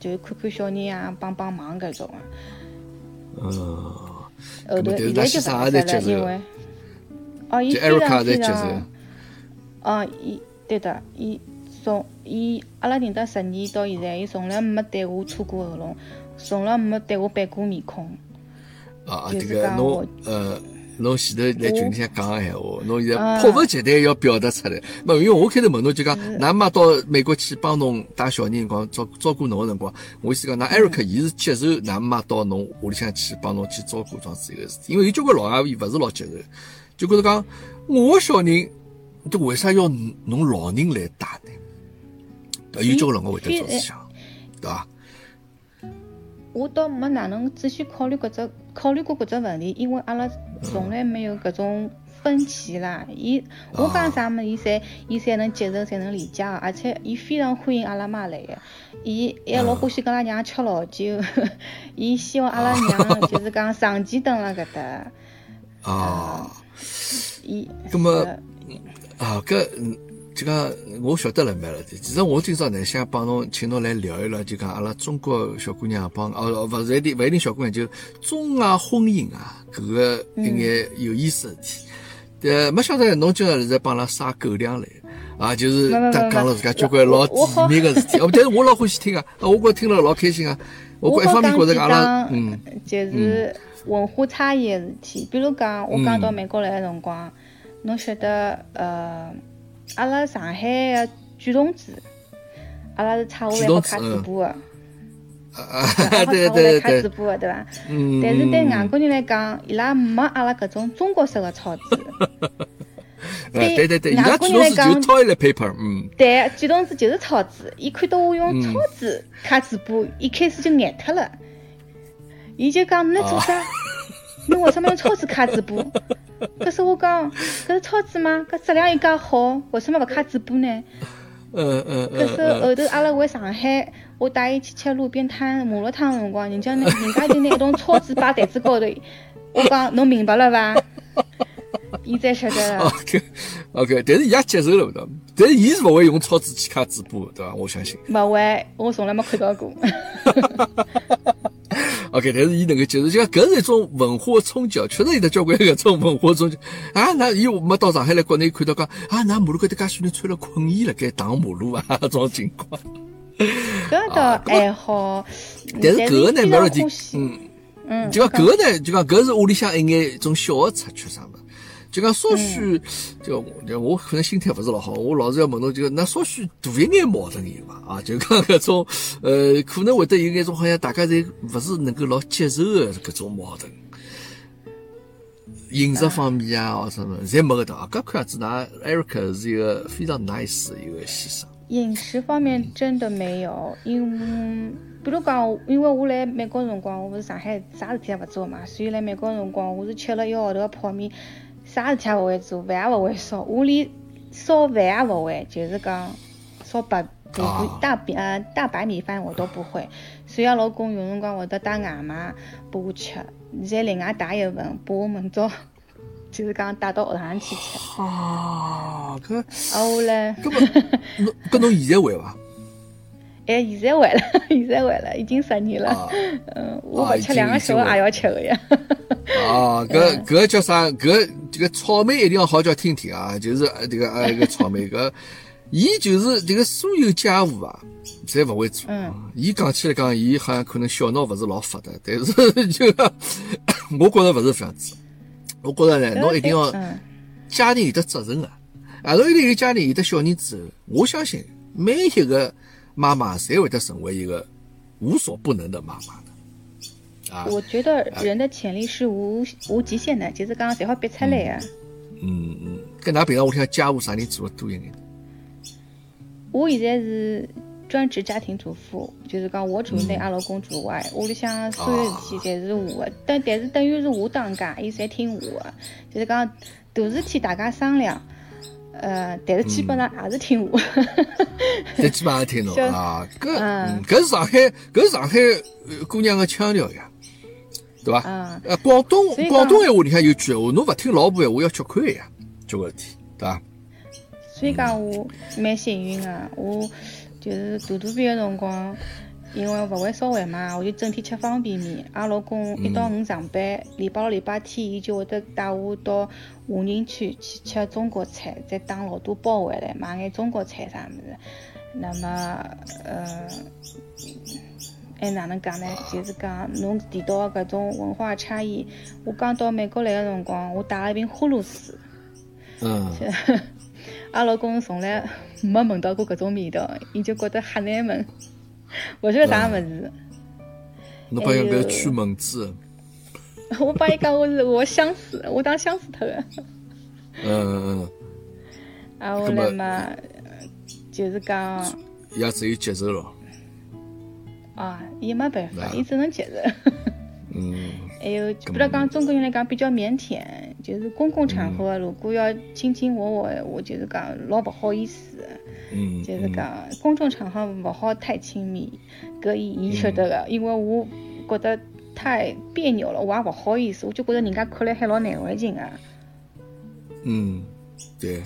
就是看看小人啊，帮帮忙搿种个。嗯，后头现在就勿是了，受因为，哦，伊接受非常，哦，伊对的，伊从伊阿拉认得十年到现在，伊从来没对我搓过喉咙，从来没对我板过面孔。啊，就这个侬呃，侬前头在群里向讲个闲话，侬现在啊迫不及待要表达出来。没，因为我开头问侬就讲，嗯㑚妈到美国去帮侬带小人辰光，照照顾侬个辰光，我意思讲，㑚 Eric 伊是接受㑚妈到侬屋里向去帮侬去照顾桩子一个事体，因为有交关老阿姨勿是老接受，就觉着讲我个小人，这为啥要侬老人来带呢？有交关辰光会得这样想，对伐？我倒没哪能仔细考虑搿只考虑过搿只问题，因为阿拉从来没有搿种分歧啦。伊我讲啥么，伊侪伊侪能接受，侪能理解个，而且伊非常欢迎阿拉妈来个。伊还老欢喜跟阿拉娘吃老酒，伊希望阿拉娘就是讲长期蹲辣搿搭。啊。伊葛么是啊，搿嗯就讲我晓得了蛮了的。其实我今朝呢想帮侬请侬来聊一聊，就讲阿拉中国小姑娘帮哦勿是一定勿一定小姑娘，就中外婚姻啊，搿个一眼有意思的事体。呃，没晓得侬今朝是在帮阿拉撒狗粮来。啊，就是讲讲了自家交关老我我好体面个事体，哦，但是我老欢喜听啊，啊我觉着听了老开心啊。我觉一方面觉着阿拉，嗯，就是文化差异个事体。比如讲，我刚到美国来个辰光，侬晓得，呃，阿拉上海个举筒子，阿拉是插下来好卡嘴巴个，对 对对，卡嘴巴个，对伐？嗯，但是对嗯外国人来讲，伊拉没阿拉搿种中国式个抄字。哎，对对对，伊外国人来讲 toilet paper，嗯，对，举筒子就是抄字，伊看到我用草纸卡嘴巴，一开始就眼脱了。伊就讲侬在做啥？侬为什么用草纸卡嘴巴？可是我讲，搿是超子吗？搿质量又介好，为什么勿卡嘴巴呢？嗯嗯可是后头阿拉回上海，我带伊去吃路边摊、麻辣烫个辰光，人家拿人家就拿一桶超子摆台子高头，我讲侬明白了伐？伊才晓得了。OK OK，但是伊也接受了，对伐？但是伊是勿会用超子去卡嘴巴的，对伐？我相信。勿会，我从来没看到过。OK，但是伊能够接受，就讲搿是一种文化冲击，确实有得交关搿种文化冲击啊！那伊没到上海来国内看到讲啊，那马路高头介许人穿了困衣辣盖打马路啊，搿种情况。搿倒还好，但是搿个呢，没问题嗯。嗯，就讲搿个呢，就讲搿是屋里向一眼种小的插曲啥么，就讲稍许，就就我可能心态勿是老好，我老是要问侬，就那稍许大一眼矛盾有伐？啊，就讲搿种，呃，可能会得有眼种好像大家侪勿是能够老接受个搿种矛盾。饮食方面啊，或什么，侪没搿搭啊。搿看样子，㑚 Eric 是一个非常 nice 的一个先生。饮食方面真的没有，因为比如讲，因为我来美国辰光，我勿是上海啥事体也勿做嘛，所以来美国辰光，我是吃了一个号头个泡面，啥事体也勿会做，饭也勿会烧，我连烧饭也勿会，就是讲烧白白啊大米呃大白米饭我都不会，所以阿拉老公有辰光会得带外卖拨我吃，再另外带一份拨我明朝就是讲带到学堂去吃，啊，搿啊我嘞。搿么，搿侬现在会伐？哎，现在会了，现在会了，已经十年了。啊嗯，我啊勿吃两个小时也要吃的呀。啊，搿搿叫啥？搿这个草莓一定要好叫听听啊！就是呃这个呃一个草莓搿，伊就是这个所有家务啊，侪勿会做。嗯伊讲起来讲，伊好像可能小脑勿是老发达，但是 就讲我觉着勿是这样子。我觉着呢，侬一定要嗯家庭有得责任啊，啊，侬一定有家庭有得小人之后，我相信每一个妈妈才会得成为一个无所不能的妈妈的。啊，我觉得人的潜力是无无极限的，就是讲侪好逼出来的。嗯嗯，跟㑚平常屋里向家务啥人做的多一眼？我现在是专职家庭主妇，就是讲我主内，阿拉老公主外，屋里向所有事体侪是我的，但但是等于是我当家，伊侪听我的，就是讲大事体大家商量。呃，但是基本上也是听话。但基本上也听侬小啊，搿搿是上海搿是上海呃姑娘个腔调呀，对伐？嗯呃，广东广东闲话里向有句闲话，侬勿听老婆闲话要吃亏呀，交关事体，对伐？所以讲我蛮幸运个，我就是大肚皮个辰光，因为勿会烧饭嘛，我就整天吃方便面。阿拉老公一到五上班，礼拜六、礼拜天，伊就会得带我到华人区去吃中国菜，再打老多包回来，买眼中国菜啥物事。那么，呃，还哪能讲呢？就是讲侬提到搿种文化差异，我刚到美国来个辰光，我带了一瓶呼噜水。嗯，阿拉老公从来没闻到过搿种味道，伊就觉得很难闻，勿晓得啥物事。侬帮伊还有搿驱蚊子，我帮伊讲我是我香死，我当香死脱个。嗯嗯啊，后来嘛，就是讲伊，也只有接受了，啊，伊没办法啊，伊只能接受。嗯还有，比如讲中国人来讲比较腼腆，就是公共场合如果要卿卿我我，我就是讲老勿好意思的。嗯，就是讲公众场合勿好太亲密，搿伊伊晓得个，因为我觉得太别扭了，我也勿好意思，我就觉得人家看了还老难为情个。嗯，对。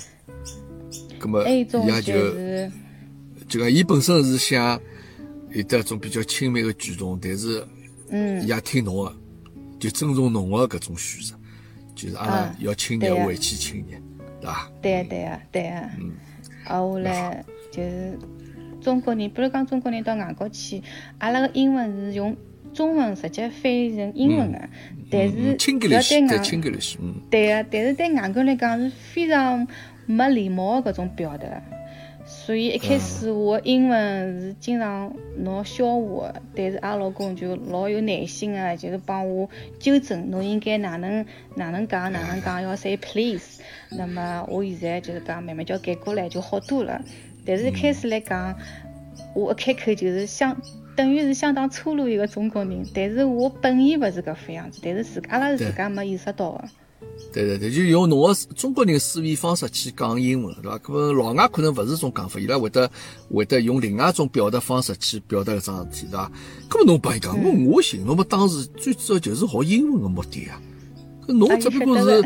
葛么，伊也就就是就讲，伊本身是想有得一种比较亲密个举动，但是嗯伊也听侬个，就尊重侬个搿种选择，就是阿拉嗯要亲热回去亲热，对伐？对啊对啊对啊。嗯啊，我来就是中国人，比如讲中国人到外国去，阿拉个英文是用中文直接翻译成英文个，但是要，对对外对个，但是对外国人来讲是非常没礼貌的搿种表达，所以一开始我的英文是经常闹笑话的，但是阿拉老公就老有耐心啊，就是帮我纠正，侬应该哪能哪能讲哪能讲，要 say please。那么我现在就是讲慢慢叫改过来就好多了，但是一开始来讲，我一开口就是相。等于是相当粗鲁一个中国人，但是我本意勿是搿副样子，但是自阿拉是自家没意识到的。对对对，就用侬个中国人个思维方式去讲英文，对伐？搿么老外可能勿是种讲法，伊拉会得会得用另外一种表达方式去表达搿桩事体，对伐？搿么侬帮伊讲，我我寻侬么当时最主要就是学英文个目的啊。搿侬只不过是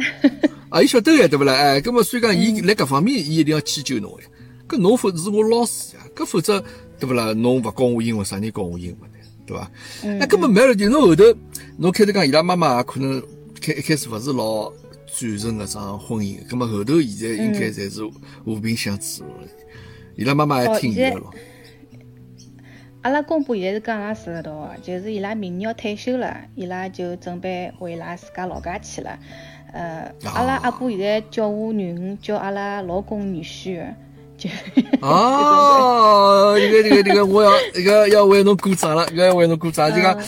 啊，伊晓得个对勿啦？哎，搿么所以讲，伊辣搿方面伊一定要迁就侬个。搿侬否是我老师呀？搿否则对勿啦？侬勿教我英文，啥人教我英文呢？对伐？哎，根本没了，就侬后头侬开头讲伊拉妈妈也可能开一开始勿是老赞成搿桩婚姻，葛么后头现在应该侪是和平相处了。伊拉妈妈还听伊个咯。阿拉公婆现在是跟阿拉住一道个，就是伊拉明年要退休了，伊拉就准备回伊拉自家老家去了。呃，阿拉阿婆现在叫我囡恩，叫阿拉老公女婿哦，这个这个这个，我要这个要为侬鼓掌了，搿要为侬鼓掌，就讲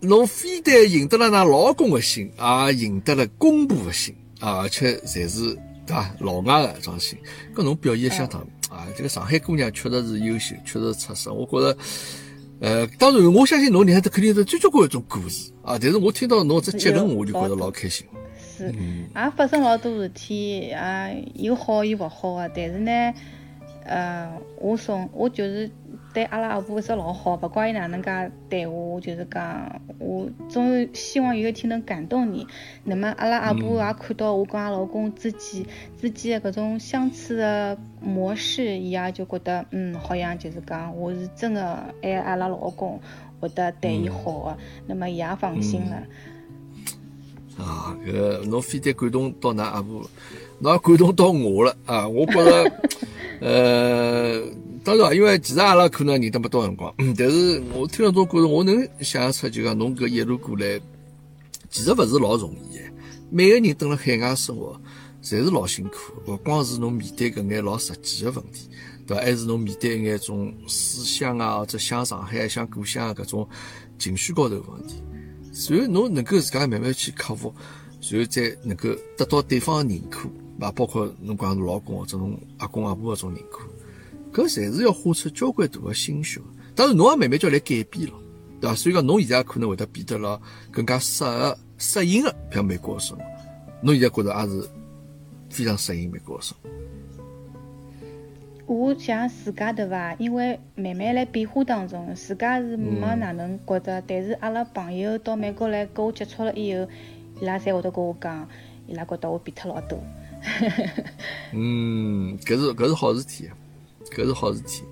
侬非但赢得了㑚老公的心，也赢得了公婆的心，啊，而且侪是对伐？老外的桩心，搿侬表现得相当啊！这个上海姑娘确实是优秀，确实出色。我觉着，呃，当然我相信侬里向头肯定是最交关一种故事啊，但是我听到侬这结论，我就觉着老开心。是，也发生老多事体，也有好有勿好个，但是呢，呃，我从我就是对阿拉阿婆一直老好，勿管伊哪能介对我，就是讲，我总有希望有一天能感动你。那么阿拉阿婆也看到我跟阿拉老公之间之间的搿种相处的模式，伊也就觉得，嗯，好像就是讲我是真的爱阿拉老公，会得对伊好个，那么伊也放心了。啊，搿侬非得感动到㑚阿婆，侬也感动到我了啊！我觉着，呃，当然，因为其实阿拉可能认得没多辰光，但是我听了种觉着，我能想象出，就讲侬搿一路过来，其实勿是老容易的。每个人蹲辣海外生活，侪是老辛苦，勿光是侬面对搿眼老实际的问题，对伐？还是侬面对一眼种思想啊，或者想上海、想故乡搿种情绪高头的问题。随后侬能够自家慢慢去克服，然后再能够得到对方的认可，啊，包括侬讲老公或者侬阿公阿婆搿种认可，搿侪是要花出交关大个心血。当然，侬也慢慢叫来改变咯，对伐？所以讲，侬现在可能会得变得了更加适合、适应了像美国个生活。侬现在觉着也是非常适应美国个生活。我想自家对伐？因为慢慢辣变化当中，自家是没哪能觉着，但是阿拉朋友到美国来跟我接触了以后，伊拉侪会得跟我讲，伊拉觉得我变脱老多。嗯，搿是搿是好事体，搿是好事体。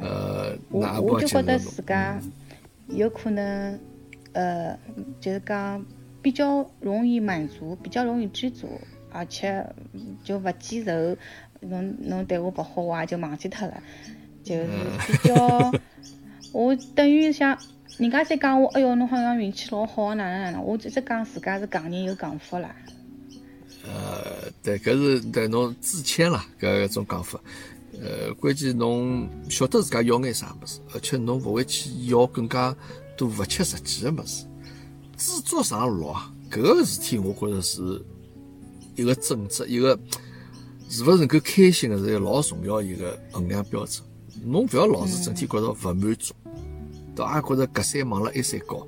呃，我我就觉得自家有可能，呃，就是讲比较容易满足，比较容易知足，而且就勿记仇。侬侬对我勿好，我也就忘记脱了，就是比较，我等于像人家在讲我，哎哟，侬好像运气老好，哪能哪能，我就是讲自家是戆人有戆福啦。呃，对，搿是对侬自谦啦，搿搿种讲法。呃，关键侬晓得自家要眼啥物事，而且侬勿会去要更加多勿切实际个物事。知足常乐啊，搿个事体我觉着是一个准则，一个是勿是能够开心个是一个老重要一个衡量标准。侬勿要老是整天觉着勿满足，对伐？也觉着隔山望了埃山高。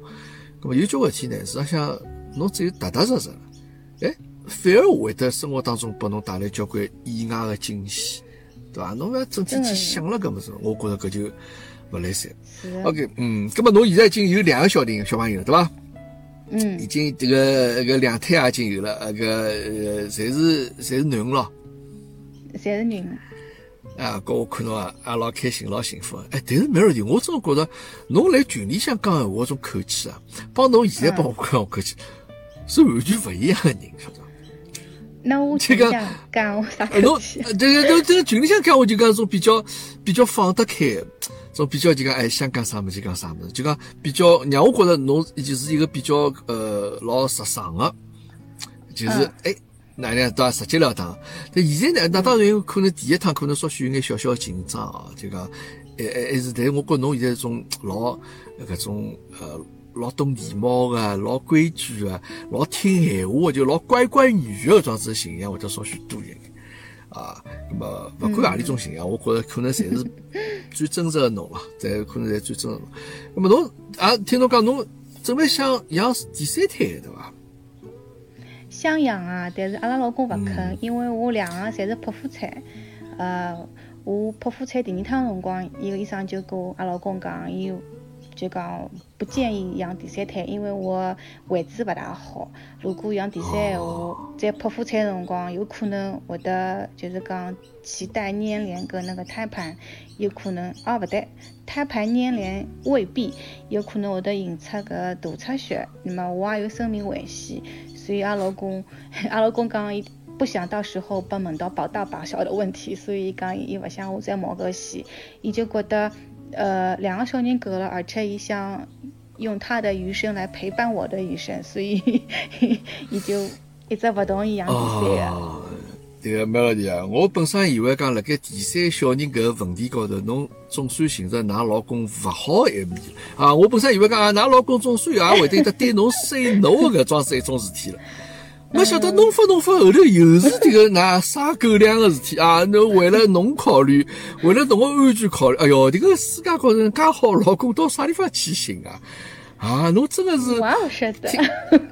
咁么有交关事体呢，实际上侬只有踏踏实实，哎，反而会得生活当中拨侬带来交关意外个惊喜，对伐？侬勿要整天去想了搿物事，我觉着搿就勿来三。，OK，嗯，搿么侬现在已经有两个小人小朋友了，对伐？嗯已，经这个搿两胎也已经有了，呃搿呃侪是侪是囡恩咯。侪是女的。啊，搿我看到啊，也老开心，老幸福。哎，但是 Melody，我真的觉着侬来群里向讲闲话种口气啊，帮侬现在帮我讲口气是完全勿一样的人，晓得伐？那我这个讲讲我啥呃，侬口气？呃这个侬这个群里向讲，我就讲种比较比较放得开的，种比较就讲哎想讲啥么就讲啥么子，就讲比较让我觉着侬就是一个比较呃老直爽的，就是嗯哎哪能对伐？直截了当。但现在呢，那当然有可能第一趟可能稍许有眼小小紧张啊，就讲还还还是，但是我觉侬现在这种老搿种呃。老懂礼貌个，老规矩个，老听闲话个，就老乖乖女个这样子的形象会得稍许多一点。啊，那么勿管何里种形象，我觉着可能侪是最真实的侬了，侪可能侪最真实的侬。那么侬啊，听侬讲侬准备想养第三胎对伐？想养啊，但是阿拉老公勿肯，嗯因为我两个侪是剖腹产。呃，我剖腹产第二趟辰光，伊个医生就跟我阿拉老公讲，伊就讲不建议养第三胎，因为我位置勿大好。如果养第三闲话，在剖腹产辰光有可能会得就是讲脐带粘连跟那个胎盘有可能啊勿对，胎盘粘连未必有可能会得引出个大出血，那么我也有生命危险。所以阿老公，阿老公讲伊不想到时候被问到宝大宝小的问题，所以讲伊勿想我再冒个险，伊就觉得呃两个小人够了，而且伊想用他的余生来陪伴我的余生，所以 伊就一直勿同意养第三个。哦，这个 Melody 啊，我本身以为讲辣盖第三小人搿个问题高头，侬总算寻着㑚老公勿好的一面啊！我本身以为讲啊，㑚老公总算也会得得对侬 say no 搿桩是一种事体了。没晓得弄法弄法后头又是这个那撒狗粮的事体啊！那为了侬考虑，为了侬的安全考虑，哎哟，这个世界高头人介好老公到啥地方去寻啊？啊，侬真的是我也不晓得，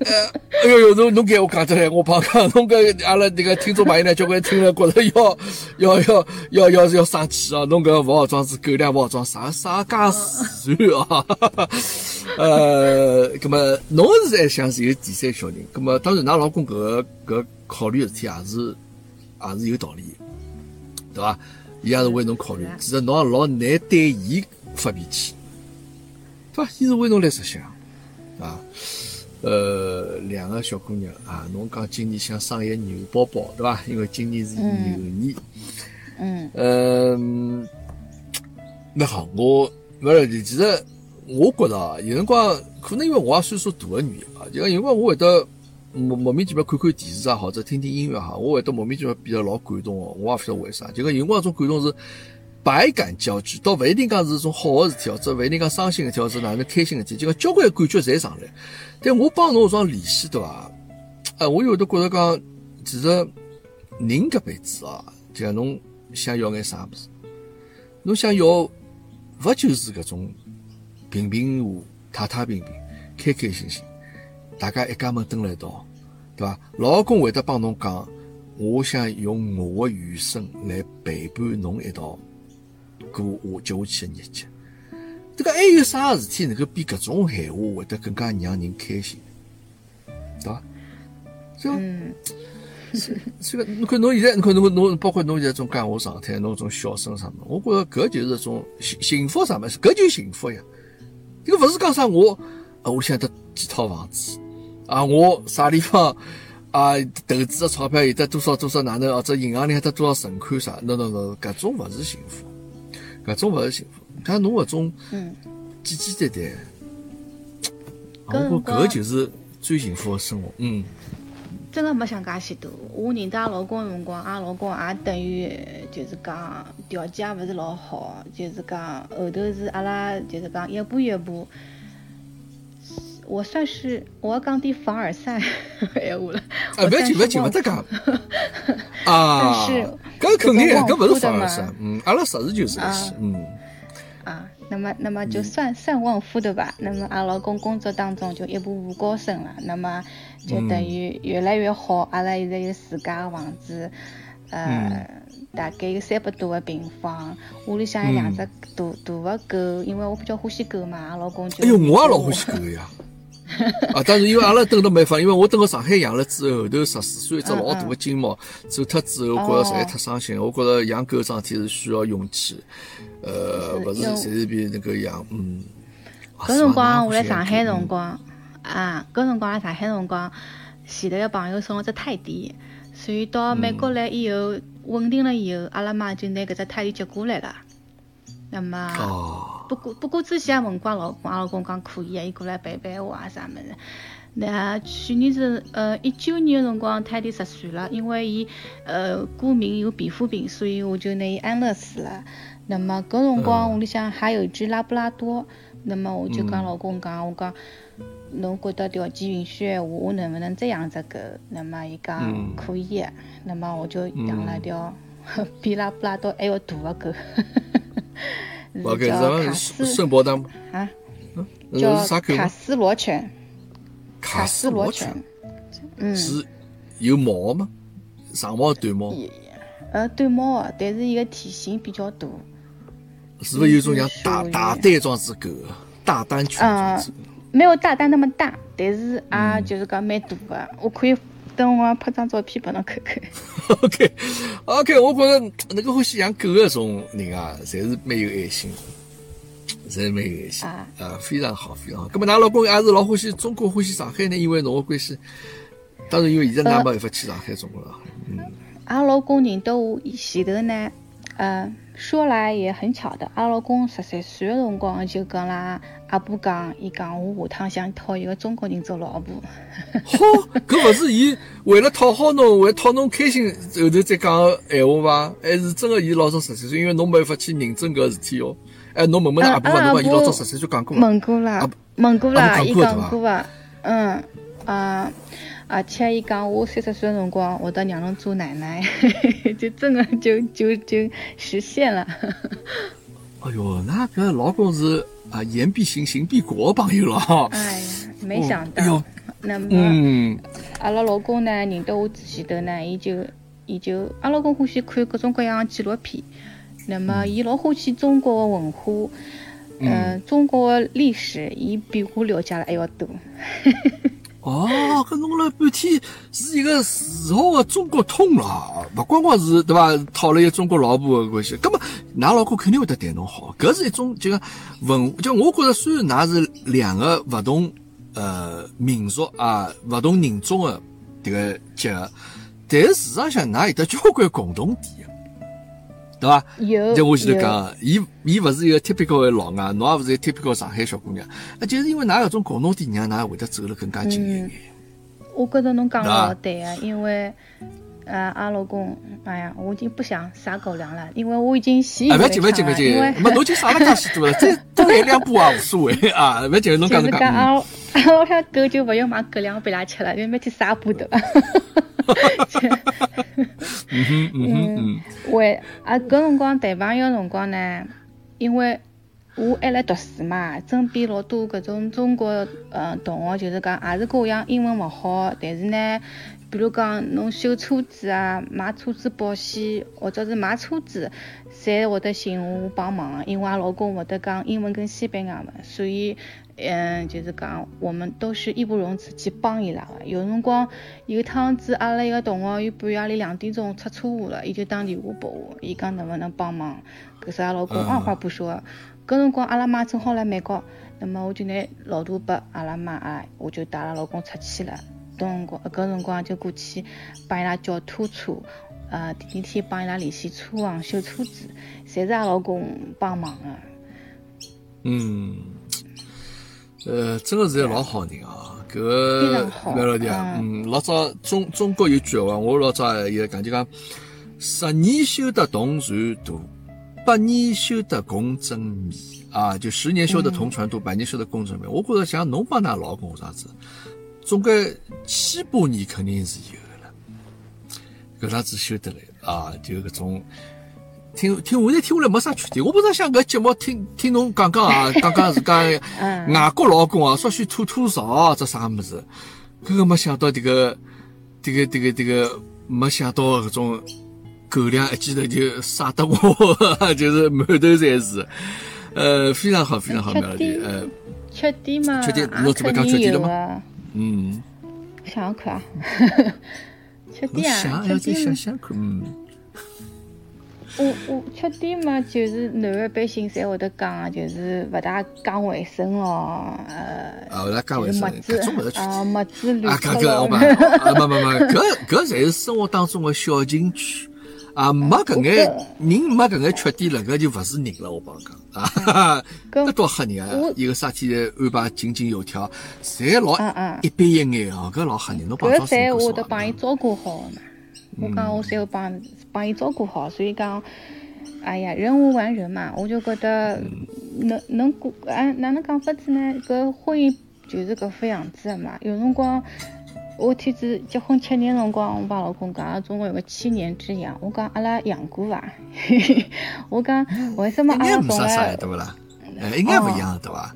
呃，哎呦呦，侬侬给我讲出来，我怕讲侬搿阿拉这个听众朋友呢，交关听了觉着要 要要要要要生气啊！侬搿勿好装是狗粮，勿好装啥啥介自然啊！呃，葛么侬是还想是有第三小人，葛么当然，㑚老公搿个搿考虑的事体也是也是有道理的，对伐？伊也是为侬考虑，其实侬也老难对伊发脾气，对伐？伊是为侬来着想啊。呃，两个小姑娘啊，侬讲今年想生一个牛宝宝，对伐？因为今年是牛年。嗯嗯，那好。我勿是，其实我觉着啊，有辰光可能因为我也岁数大个原因啊，就讲有辰光我会得莫莫名其妙看看电视啊，或者听听音乐哈，我会得莫名其妙变得老感动哦。我也勿晓得为啥，就讲有辰光种感动是百感交集，倒勿一定讲是一种好个事体，或者勿一定讲伤心个事体，或者哪能开心个事体，就讲交关感觉侪上来。但我帮侬搿桩联系对伐？哎，我有得觉着讲，其实人搿辈子啊，就像侬想要眼啥物事，侬想要勿就是搿种平平无太太平平、开开心心，大家一家门蹲辣一道，对伐？老公会得帮侬讲，我想用我的余生来陪伴侬一道过我接下去的日节。这个还有啥事体能够比搿种闲话会得更加让人开心，对伐？就嗯，这个侬看侬现在，侬看侬侬包括侬现在种讲话状态，侬种笑声啥么，我觉着搿就是种幸幸福啥么事，搿就是幸福呀。这个勿是讲啥我啊，我想得几套房子啊，我啥地方啊投资的钞票有得多少多少哪能，或者银行里还得多少存款啥，no no no，搿种勿是幸福，搿种勿是幸福。像侬搿种嗯简简单单，我觉搿光就是最幸福的生活。嗯，真个没想介许多。我认得阿拉老公个辰光，阿拉老公也等于就是讲条件也勿是老好，就是讲后头是阿拉就是讲一步一步。我算是我要讲点凡尔赛闲话了。啊，我勿要紧，勿要紧，勿算是忘得讲。啊但是，搿肯定，搿勿是搿个凡尔赛忘夫的嘛，嗯，阿拉实事求是啊是，嗯，啊，那么那么就算算旺夫的吧？那么阿拉老公工作当中就一步步高升了，那么就等于越来越好。阿拉现在有自家的房子，呃，大概有三百多个平方，屋里向有两只大大的狗，因为我比较欢喜狗嘛，阿拉老公就哎哟，我也老欢喜狗个呀。啊，但是因为阿拉等了没法，因为我等到上海养了之后，后头十四岁一只老大的金毛走脱之后，我觉着实在太伤心。我觉着养狗桩事体是需要勇气，呃，勿是随随便便能够养，嗯。啊搿辰光我来上海辰光，啊，搿辰光来上海辰光，前头个朋友送我只泰迪，所以到美国来以后稳定了以后，阿拉妈就拿搿只泰迪接过来了。那么，哦，不过不过之前也问过老公，阿拉老公讲可以啊，伊过来陪陪我啊啥物事。那去年是呃一九年个辰光，泰迪十岁了，因为伊呃过敏有皮肤病，所以我就拿伊安乐死了。那么搿辰光嗯屋里向还有一只拉布拉多，那么我就嗯讲老公讲，我讲侬觉得条件允许闲话，我能不能再养只狗？那么伊讲嗯可以的，那么我就养了条 比拉布拉多还要大的狗，我搿是啊，呃叫？卡斯罗犬，卡斯罗犬犬，嗯，是有毛吗？长毛短毛？呃，短毛的，但是伊个体型比较大。是不是有种像大大丹装子狗，大丹犬装子狗？没有大丹那么大，但是啊，嗯就是讲蛮大的。我可以等我拍张照片拨侬看看。OK OK，我觉着能够欢喜养狗的种人啊，侪是蛮有爱心的，侪是蛮有爱心啊啊，非常好，非常好。咁么，㑚老公也是老欢喜中国，欢喜上海呢？因为侬个关系，当然因为现在㑚没办法去上海，中国了。嗯，阿拉老公认得我前头呢，呃，说来也很巧的，阿拉老公十三岁的辰光就跟拉阿婆讲，伊讲我下趟想讨一个中国人做老婆。好，搿勿是伊为了讨好侬，为了讨侬开心后头再讲个闲话伐？还是真个伊老早十三岁，因为侬没办法去认证搿事体哦。哎，侬问问阿婆伐？侬讲伊老早十三岁讲过伐？问过啦啊，问过啊啦，伊讲过伐？嗯啊，而且伊讲我三十岁的辰光会得让侬做奶奶，就真的 就就就实现了。哎哟，那搿老公是啊言必行，行必果的朋友了哈。哎呀，没想到。哎哟那么，嗯，阿拉老公呢，认得我之前头呢，伊就伊就阿拉老公欢喜看各种各样的纪录片，那么伊老欢喜中国的文化，嗯、中国的历史，伊比我了解了还要多。哦，搿弄了半天是一个自豪的中国通了，勿光光是对伐？讨论一个中国老婆的关系，葛么㑚老公肯定会得对侬好，搿是一种就讲文，就我觉着虽然㑚是两个勿同呃民族啊、勿同人种的迭个结合，但是事实上㑚有得交关共同点，对伐？有就我前头有讲的，伊伊勿是一个 typical 的老外，侬也勿是一个 typical 上海小姑娘，啊，就是因为㑚搿种共同点，让㑚会得走了更加近一眼。我觉着侬讲老对啊，因为呃，阿拉老公，哎呀，我已经不想撒狗粮了，因为我已经习以为紧，勿要紧，勿要紧常了，因为，没侬已经啥了介许多了，再多来两步也无所谓啊，勿要紧，侬就是讲侬讲，讲阿拉阿拉家狗就勿要买狗粮拨伊拉吃了，因为每天撒布的。嗯哼嗯哼嗯，为啊，搿辰光谈朋友辰光呢，因为我还辣读书嘛，身边老多搿种中国呃同学，就是讲也是跟我一样英文勿好，但是呢，比如讲侬修车子啊、买车子保险，或者是买车子，侪会得寻我帮忙，因为阿拉老公会得讲英文跟西班牙文，所以嗯，就是讲我们都是义不容辞去帮伊拉的。有辰光有趟子阿拉一个同学，伊半夜里两点钟出车祸了，伊就打电话拨我，伊讲能勿能帮忙，搿是阿拉老公二话不说。搿辰光阿拉妈正好辣美国，那么我就拿老大拨阿拉妈啊，我就带阿拉老公出去了。搿辰光搿辰光就过去帮伊拉叫拖车，呃，第二天帮伊拉联系车行修车子，侪是阿老公帮忙个。嗯，呃，真个是个老好人啊，搿个老弟啊，嗯，老早中中国有句闲话，我老早也讲就讲，十年修得同船渡，百年修得共枕眠啊，就十年修得同船渡，百年修得共枕眠。我觉着像侬帮㑚老公啥子，总归七八年肯定是有的了，搿样子修得来啊，就搿种。听听，我现在听下来没啥缺点。我本来想搿节目听听侬讲讲啊，讲讲自家外国老公啊，稍许吐吐槽这啥物事。搿个没想到迭个迭个迭个迭个，没想到搿种狗粮一记头就撒得我，就是满头侪是。呃，非常好，非常好，苗老弟。呃，缺点嘛，缺点侬准备讲缺点了吗？嗯，想想看啊，缺侬点缺点想想看，嗯。我我缺点嘛，就是男儿百姓侪会得讲啊，就是勿大讲卫生咯，呃，啊，勿大讲卫就是生，墨子搿种勿是缺啊，墨子乱啊，脱搿搿我咯讲，啊，没没没，搿搿侪是生活当中的小情趣。啊，没搿眼人没搿眼缺点了，搿就勿是人了。我帮侬讲啊，搿搿多吓人啊我！一个啥天安排井井有条，侪老一板一眼哦，搿老吓人。侬帮搿张师傅说侪我得帮伊啊，照顾好的嘛。我讲我侪要帮帮伊照顾好，所以讲，哎呀，人无完人嘛，我就觉得能能过，哎，哪能讲法子呢？搿婚姻就是搿副样子的嘛。有辰光，我天子结婚七年辰光，我帮老公讲，阿拉中国有个七年之痒，我讲阿拉养过伐？我讲为什么阿拉从该没啥啥来对勿啦？哎，应该勿一样对伐？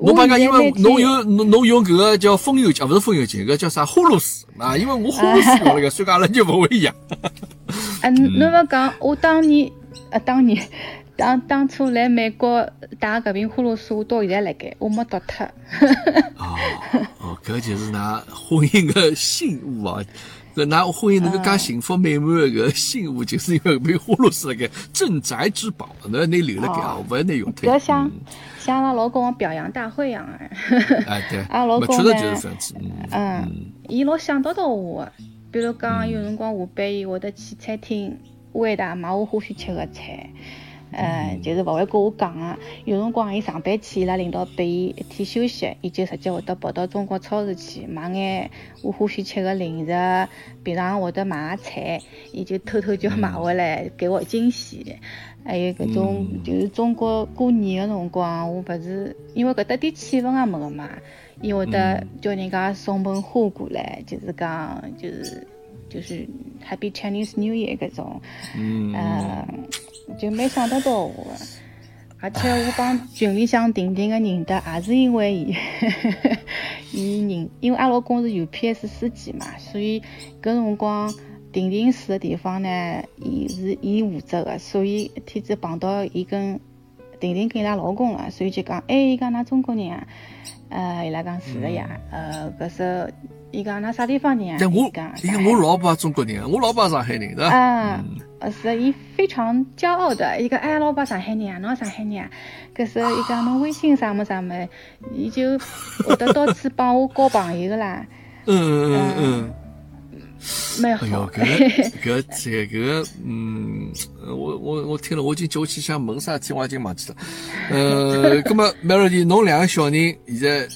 我侬帮讲，因为侬有侬侬用搿个叫风油精，勿是风油精，搿叫啥呼噜丝啊？因为我呼噜丝用了个，所以讲阿拉就勿会养。啊，侬勿讲，我当年，呃，当年，当当初来美国打搿瓶呼噜丝，我到现在辣盖，我没丢脱。哦哦，搿就是㑚婚姻个信物啊！搿㑚婚姻能够介幸福美满个搿信物，就是因为搿瓶花露水辣盖镇宅之宝，侬要拿留辣盖啊，勿要拿用脱。搿像阿拉老公个表扬大会一样哎。哎对，阿拉老公呢。嗯嗯，伊老想得到我个，比如讲有辰光下班伊会得去餐厅为他买我欢喜吃个菜。呃，就是勿会跟我讲个。有辰光伊上班去，伊拉领导拨伊一天休息，伊就直接会得跑到中国超市去买眼我欢喜吃个零食，平常会得买个菜，伊就偷偷叫买回来给我惊喜。还有搿种就是中国过年个辰光，我勿是因为搿搭点气氛也没个嘛，伊会得叫人家送盆花过来，就是讲就是就是 Happy Chinese New Year 搿种。嗯，呃，就蛮想得到我，而且我帮群里向婷婷个认得，也是因为伊，伊认，因为阿拉老公是 UPS 司机嘛，所以搿辰光婷婷住个地方呢，伊是伊负责个，所以天子碰到伊跟婷婷跟伊拉老公了，所以就讲，哎，伊讲㑚中国人啊，呃，伊拉讲是个呀，呃，搿时候伊讲㑚啥地方人啊？但我伊讲因为我老婆也中国人，我老婆也上海人，是伐？啊，呃，是伊非常骄傲的，伊讲哎，老爸上海人啊，侬也上海人啊，搿时候伊讲侬微信啥么啥么，伊就会得到处帮我交朋友个啦，嗯嗯嗯嗯。蛮好哎呦。搿搿这个，嗯，我我我听了，我已经叫我去想问啥事体，我已经忘记了。呃，葛么 Melody，侬两个小人现在，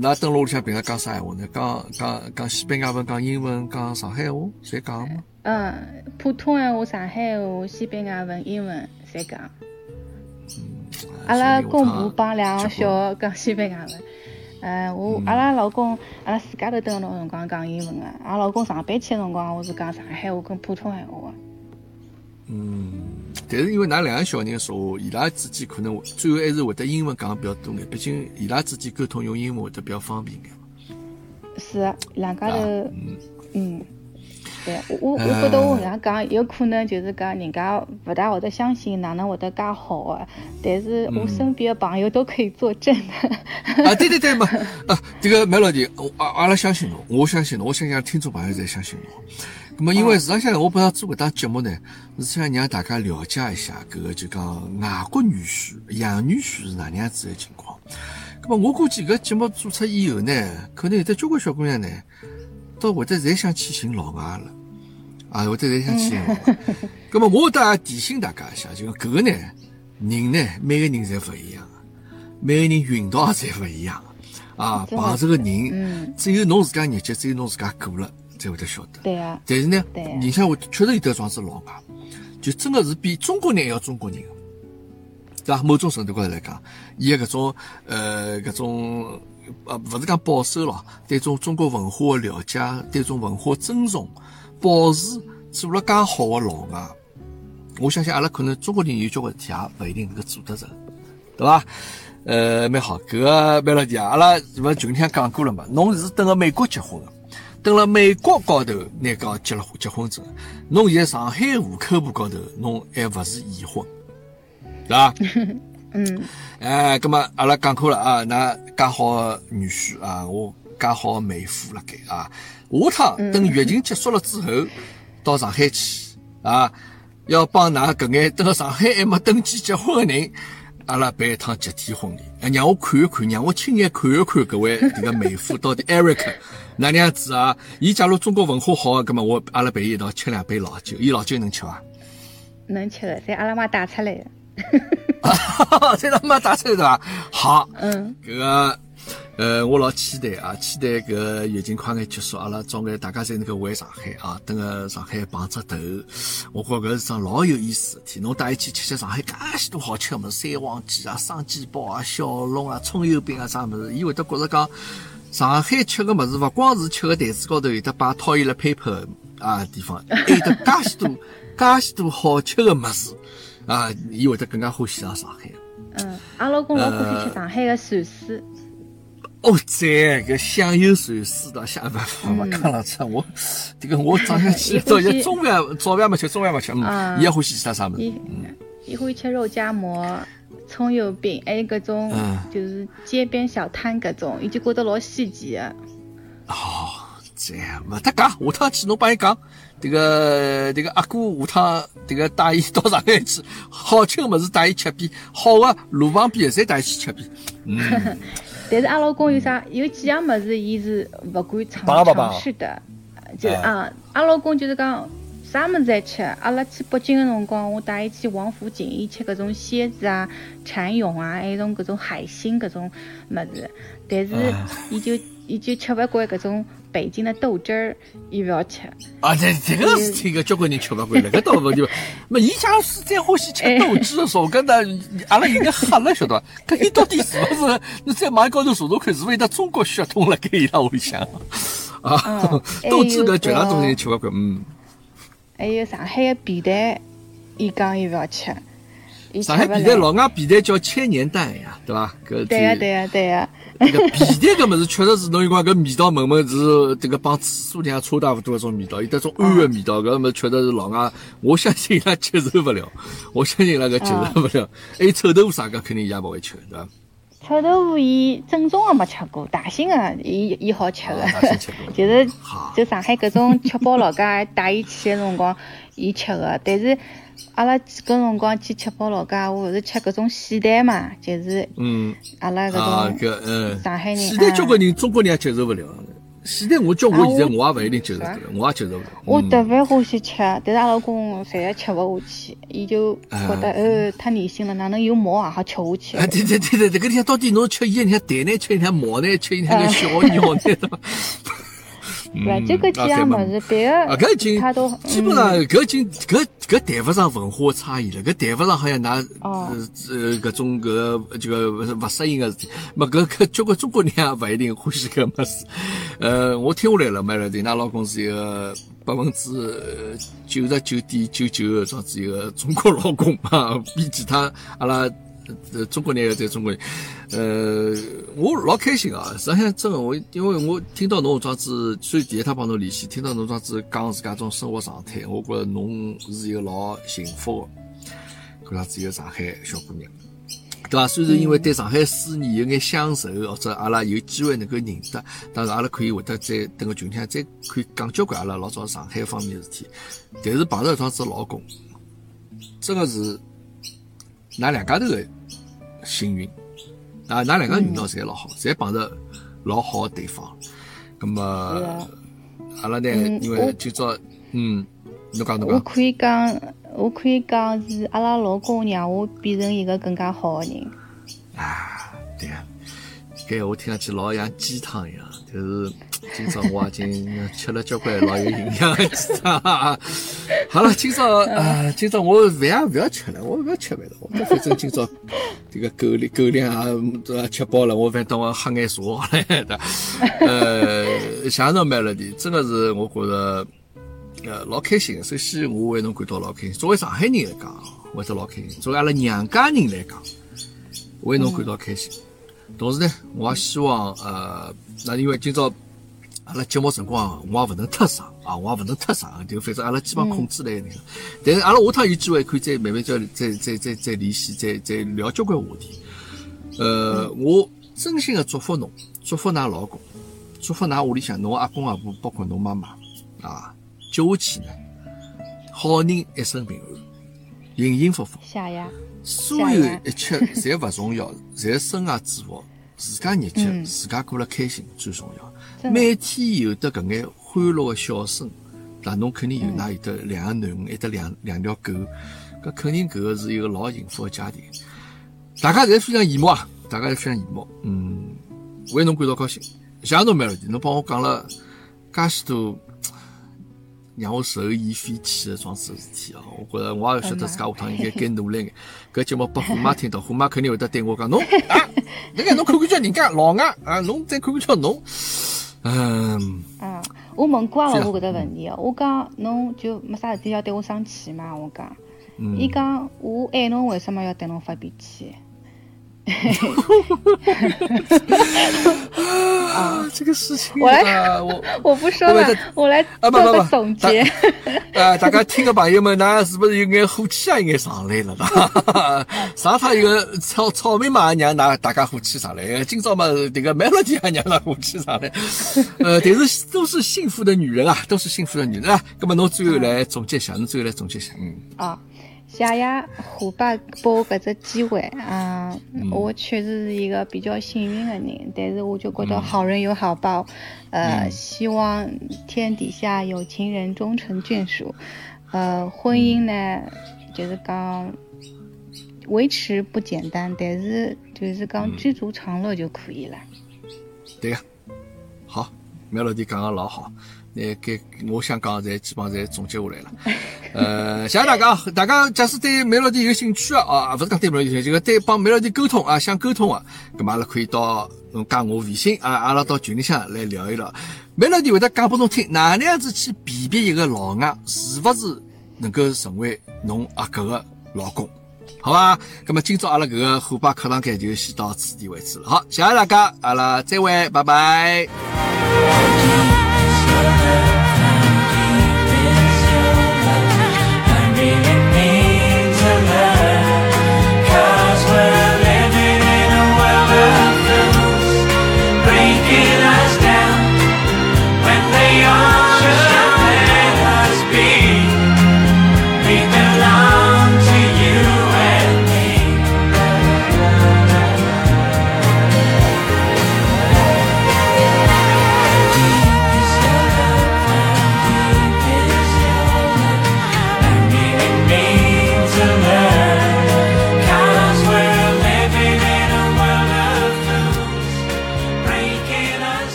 㑚蹲辣屋里向平常讲啥闲话呢？讲讲讲西班牙文，讲英文，讲上海话，侪讲吗？嗯，普通闲话、上海话、西班牙文、英文侪讲。阿拉公婆帮两个小的讲西班牙文。呃，我阿拉老公，阿拉自家头蹲辣辰光讲英文个，阿拉老公上班去个辰光，我是讲上海话跟普通闲话个。嗯，但是因为㑚两个小人说话，伊拉之间可能最后还是会得英文讲的比较多眼，毕竟伊拉之间沟通用英文会得比较方便眼。是啊，两家头，嗯，嗯，对我我我觉得我搿样讲，有可能就是讲人家勿大会得相信哪能会得介好个，但是我身边的朋友都可以作证的。啊，对对对嘛，啊，这个没问题，我阿阿拉相信侬，我相信侬，我相信听众朋友侪相信侬。那么，因为实际上我本来做搿档节目呢，是想让大家了解一下搿个就讲外国女婿、洋女婿是哪能样子的情况。那么我估计搿节目做出以后呢，可能有得交关小姑娘呢，都会得侪想去寻老外了，啊，会得侪想去寻老外。那么我倒也提醒大家一下，就讲搿个呢，人呢，每个人侪勿一样的，每个人运道也侪勿一样的，啊，碰着个人嗯，只有侬自家日脚，只有侬自家过了，才会得晓得。对啊，但是呢对，人家会确实有得桩子老外，就真的是比中国人还要中国人的，对吧？某种程度高头来讲，伊个搿种呃搿种呃勿是讲保守咯，对种中国文化的了解，对种文化尊重，保持做了介好的老外，我相信阿拉可能中国人有交关事体也勿一定能够做得成，对伐？呃，蛮好，搿个蛮了题啊！阿拉勿群里向讲过了嘛，侬是等了美国结婚的，等了美国高头拿个结了结婚证，侬现在上海户口簿高头侬还勿是已婚，对伐？嗯，哎，葛么阿拉讲过了啊，那介好的女婿啊，我介好的妹夫辣盖啊，下趟等疫情结束了之后，到上海去啊，要帮㑚搿眼等到上海还没登记结婚的人，阿拉办一趟集体婚礼，哎，让我看一看，让我亲眼看一看搿位迭个妹夫到底 Eric 哪能样子啊？伊假如中国文化好，葛么我阿拉陪伊一道吃两杯老酒，伊老酒能吃伐？能吃的，在阿拉妈带出来的。这他妈打出来对伐？好，嗯，搿个呃，我老期待啊，期待搿个疫情快眼结束，阿拉早眼大家侪能够回上海啊，等个上海碰只头。我觉搿是桩老有意思的事体。侬带伊去吃吃上海介许多好吃的物事，三黄鸡啊、生煎包啊、小笼啊、葱油饼啊啥物事，伊会得觉着讲。上海吃个物事，勿光是吃个台子高头有得摆 toilet paper 啊地方，还有得介许多、介许多好吃个物事啊，伊会得更加欢喜上上海。嗯，阿拉公老欢喜吃上海的陕水，哦，赞搿香油鳝丝的香勿勿勿讲了，吃我这个我早上起早些中饭早饭没吃，中饭没吃，嗯，啊伊也欢喜吃啥物事？伊伊欢喜吃肉夹馍、葱油饼，还有搿种嗯就是街边小摊搿种，伊就觉得老稀奇的。哦，这勿搭讲，下趟去侬帮伊讲，迭个迭个阿哥下趟迭个带伊到上海去，好吃个物事带伊吃遍，好个路旁边侪带伊去吃遍。但是阿老公有啥有几样物事，伊是勿敢尝尝试的，就是啊，阿老公就是讲啥物事侪吃。阿拉去北京个辰光，我带伊去王府井，伊吃搿种蝎子啊、蚕蛹啊，还有种搿种海星搿种物事，但是伊就伊就吃勿惯搿种北京的豆汁儿，伊勿要吃。啊，这这个事体搿交关人吃勿惯了，搿倒勿就，没伊假如是再欢喜吃豆汁的说，搿那阿拉应该吓了，晓得伐？搿伊到底是勿是？你在网高头查查看，是勿是有得中国血统辣盖伊拉屋里向？啊嗯，豆汁搿绝大多数人吃勿惯，嗯。还有上海的皮蛋，伊讲伊勿要吃，上海。皮蛋老外皮蛋叫千年蛋呀，对伐？搿对呀、对呀、对呀、搿个皮蛋搿物事确实是侬有光搿味道闻闻是这个帮厕所里向差大勿多搿种味道，有得种氨个味道，搿物事确实是老外，我相信伊拉接受勿了，我相信伊拉搿接受勿了。还有臭豆腐啥个肯定伊也勿会吃，对伐？臭豆腐伊正宗个没吃过，大兴个伊伊好吃的啊大兴吃过，就是就上海搿种吃饱老家带伊去个辰光，伊吃的。但是阿拉几个辰光去吃饱老家，我是吃搿种喜蛋嘛，就是嗯，阿拉搿啊种上海人现在啊交关人中国人也接受勿了。现在我叫我现在我也勿一定接受得了，我也接受勿了。嗯我特别欢喜吃，但是阿拉公实在吃勿下去，伊就觉得啊呃太恶心了，哪能有毛也好吃下去啊，？对对对对，这个里向到底侬吃伊，你看蛋呢，吃伊，看毛呢，吃伊，看个小鸟呢，对伐？对伐？就搿几样物事，别啊，搿已个经他都基本上搿已经搿搿谈勿上文化差异了，搿谈勿上好像㑚哦呃呃搿种搿这个勿适应个事体。么搿搿交关中国人也勿一定欢喜搿物事。呃，我听下来了，麦了对，㑚老公是一个百分之九十九点九九个这样子一个中国老公嘛，比其他阿拉。呃，中国人在中国，呃，我老开心啊！实际上，真的，我因为我听到侬这样子，虽然第一趟帮侬联系，听到侬这样子讲自家种生活状态，我觉着侬是一个老幸福的，搿样子一个上海小姑娘，对伐？虽然因为对上海思念有眼乡愁，或者阿拉有机会能够认得，当然阿拉可以会得再等个群里向再可以讲交关阿拉老早上海方面的事体，但是碰到一桩子老公，真的是㑚两家头的幸运啊！㑚两个运道侪老好，侪碰着老好的对方。咁么阿拉呢，嗯因为今朝，嗯，侬讲侬讲，我可以讲，我可以讲是阿拉老公让我变成一个更加好的人。啊，对啊，搿闲话听上去老像鸡汤一样，但是今朝我已经吃了交关老有营养的鸡汤。好了，今朝啊，今朝我饭也勿要吃了，我勿要吃饭了，我反正今朝这个狗粮狗粮啊都吃饱了，我反正等我喝眼茶好了，对呃，谢谢侬 Melody，真的是我觉着。呃，老开心。首先，我为侬感到老开心。作为上海人来讲，会得老开心；作为阿拉娘家人来讲，为侬感到开心。同时呢，我也希望呃，那因为今朝阿拉节目辰光，我也勿能太长啊，我也勿能太长，就反正阿拉基本控制来那个。但是阿拉下趟有机会可以再慢慢再再再再再联系，再再聊交关话题。呃，我真心的祝福侬，祝福㑚老公，祝福㑚屋里向侬阿公阿婆，包括侬妈妈啊，接下去呢，好人一生平安，幸幸福福。谢谢。所有一切侪勿重要，侪身外之福，自家日脚自家过了开心最重要。每天有得搿眼欢乐的笑声，那侬肯定有㑚有得两个囡恩，有得两两条狗，搿肯定搿个是一个老幸福的家庭。大家侪非常羡慕啊，大家侪非常羡慕，嗯，为侬感到高兴。谢谢侬 Melody，侬帮我讲了介许多让我受益匪浅的桩子事体哦！我觉着我也晓得自家下趟应该该努力眼。搿节目拨虎妈听到，虎妈肯定会得对我讲：侬 啊，那个侬看看叫人家老外啊，侬再看看叫侬，嗯，嗯，我问过阿拉我搿只问题哦，我讲侬就没啥事体要对我生气嘛？我讲，嗯伊讲我爱侬，为什么要对侬发脾气？啊，这个事情 我来啊，我我不说了我来做个总结。啊，大家听的朋友们，那是不是有眼火气啊？有眼上来了啦？上趟有个草草莓嘛，让那大家火气上来；今朝嘛，这个 melody 也让那火气上来。呃，但是都是幸福的女人啊，都是幸福的女人啊。那么侬最后来总结一下，侬最后来总结一下，嗯。啊，谢谢虎爸拨我搿只机会啊！我确实是一个比较幸运的人，但是我就觉得好人有好报，呃，希望天底下有情人终成眷属。呃，婚姻呢，就是讲维持不简单，但是就是讲知足常乐就可以了。对个，好，melody 讲个老好，那该我想讲的侪基本上侪总结下来了。呃，谢谢大家，大家假使对梅老弟有兴趣啊，啊，勿是讲对梅老弟有兴趣，就是对帮梅老弟沟通啊，想沟通啊，咁么阿拉可以到侬加我微信啊，阿拉到群里向来聊一聊。梅老弟会得讲拨侬听，哪能样子去辨别一个老外是勿是能够成为侬阿哥个老公。好吧，那么今朝阿拉搿个虎爸课堂间就先到此地为止了。好，谢谢大家，阿拉再会，拜拜。Amen.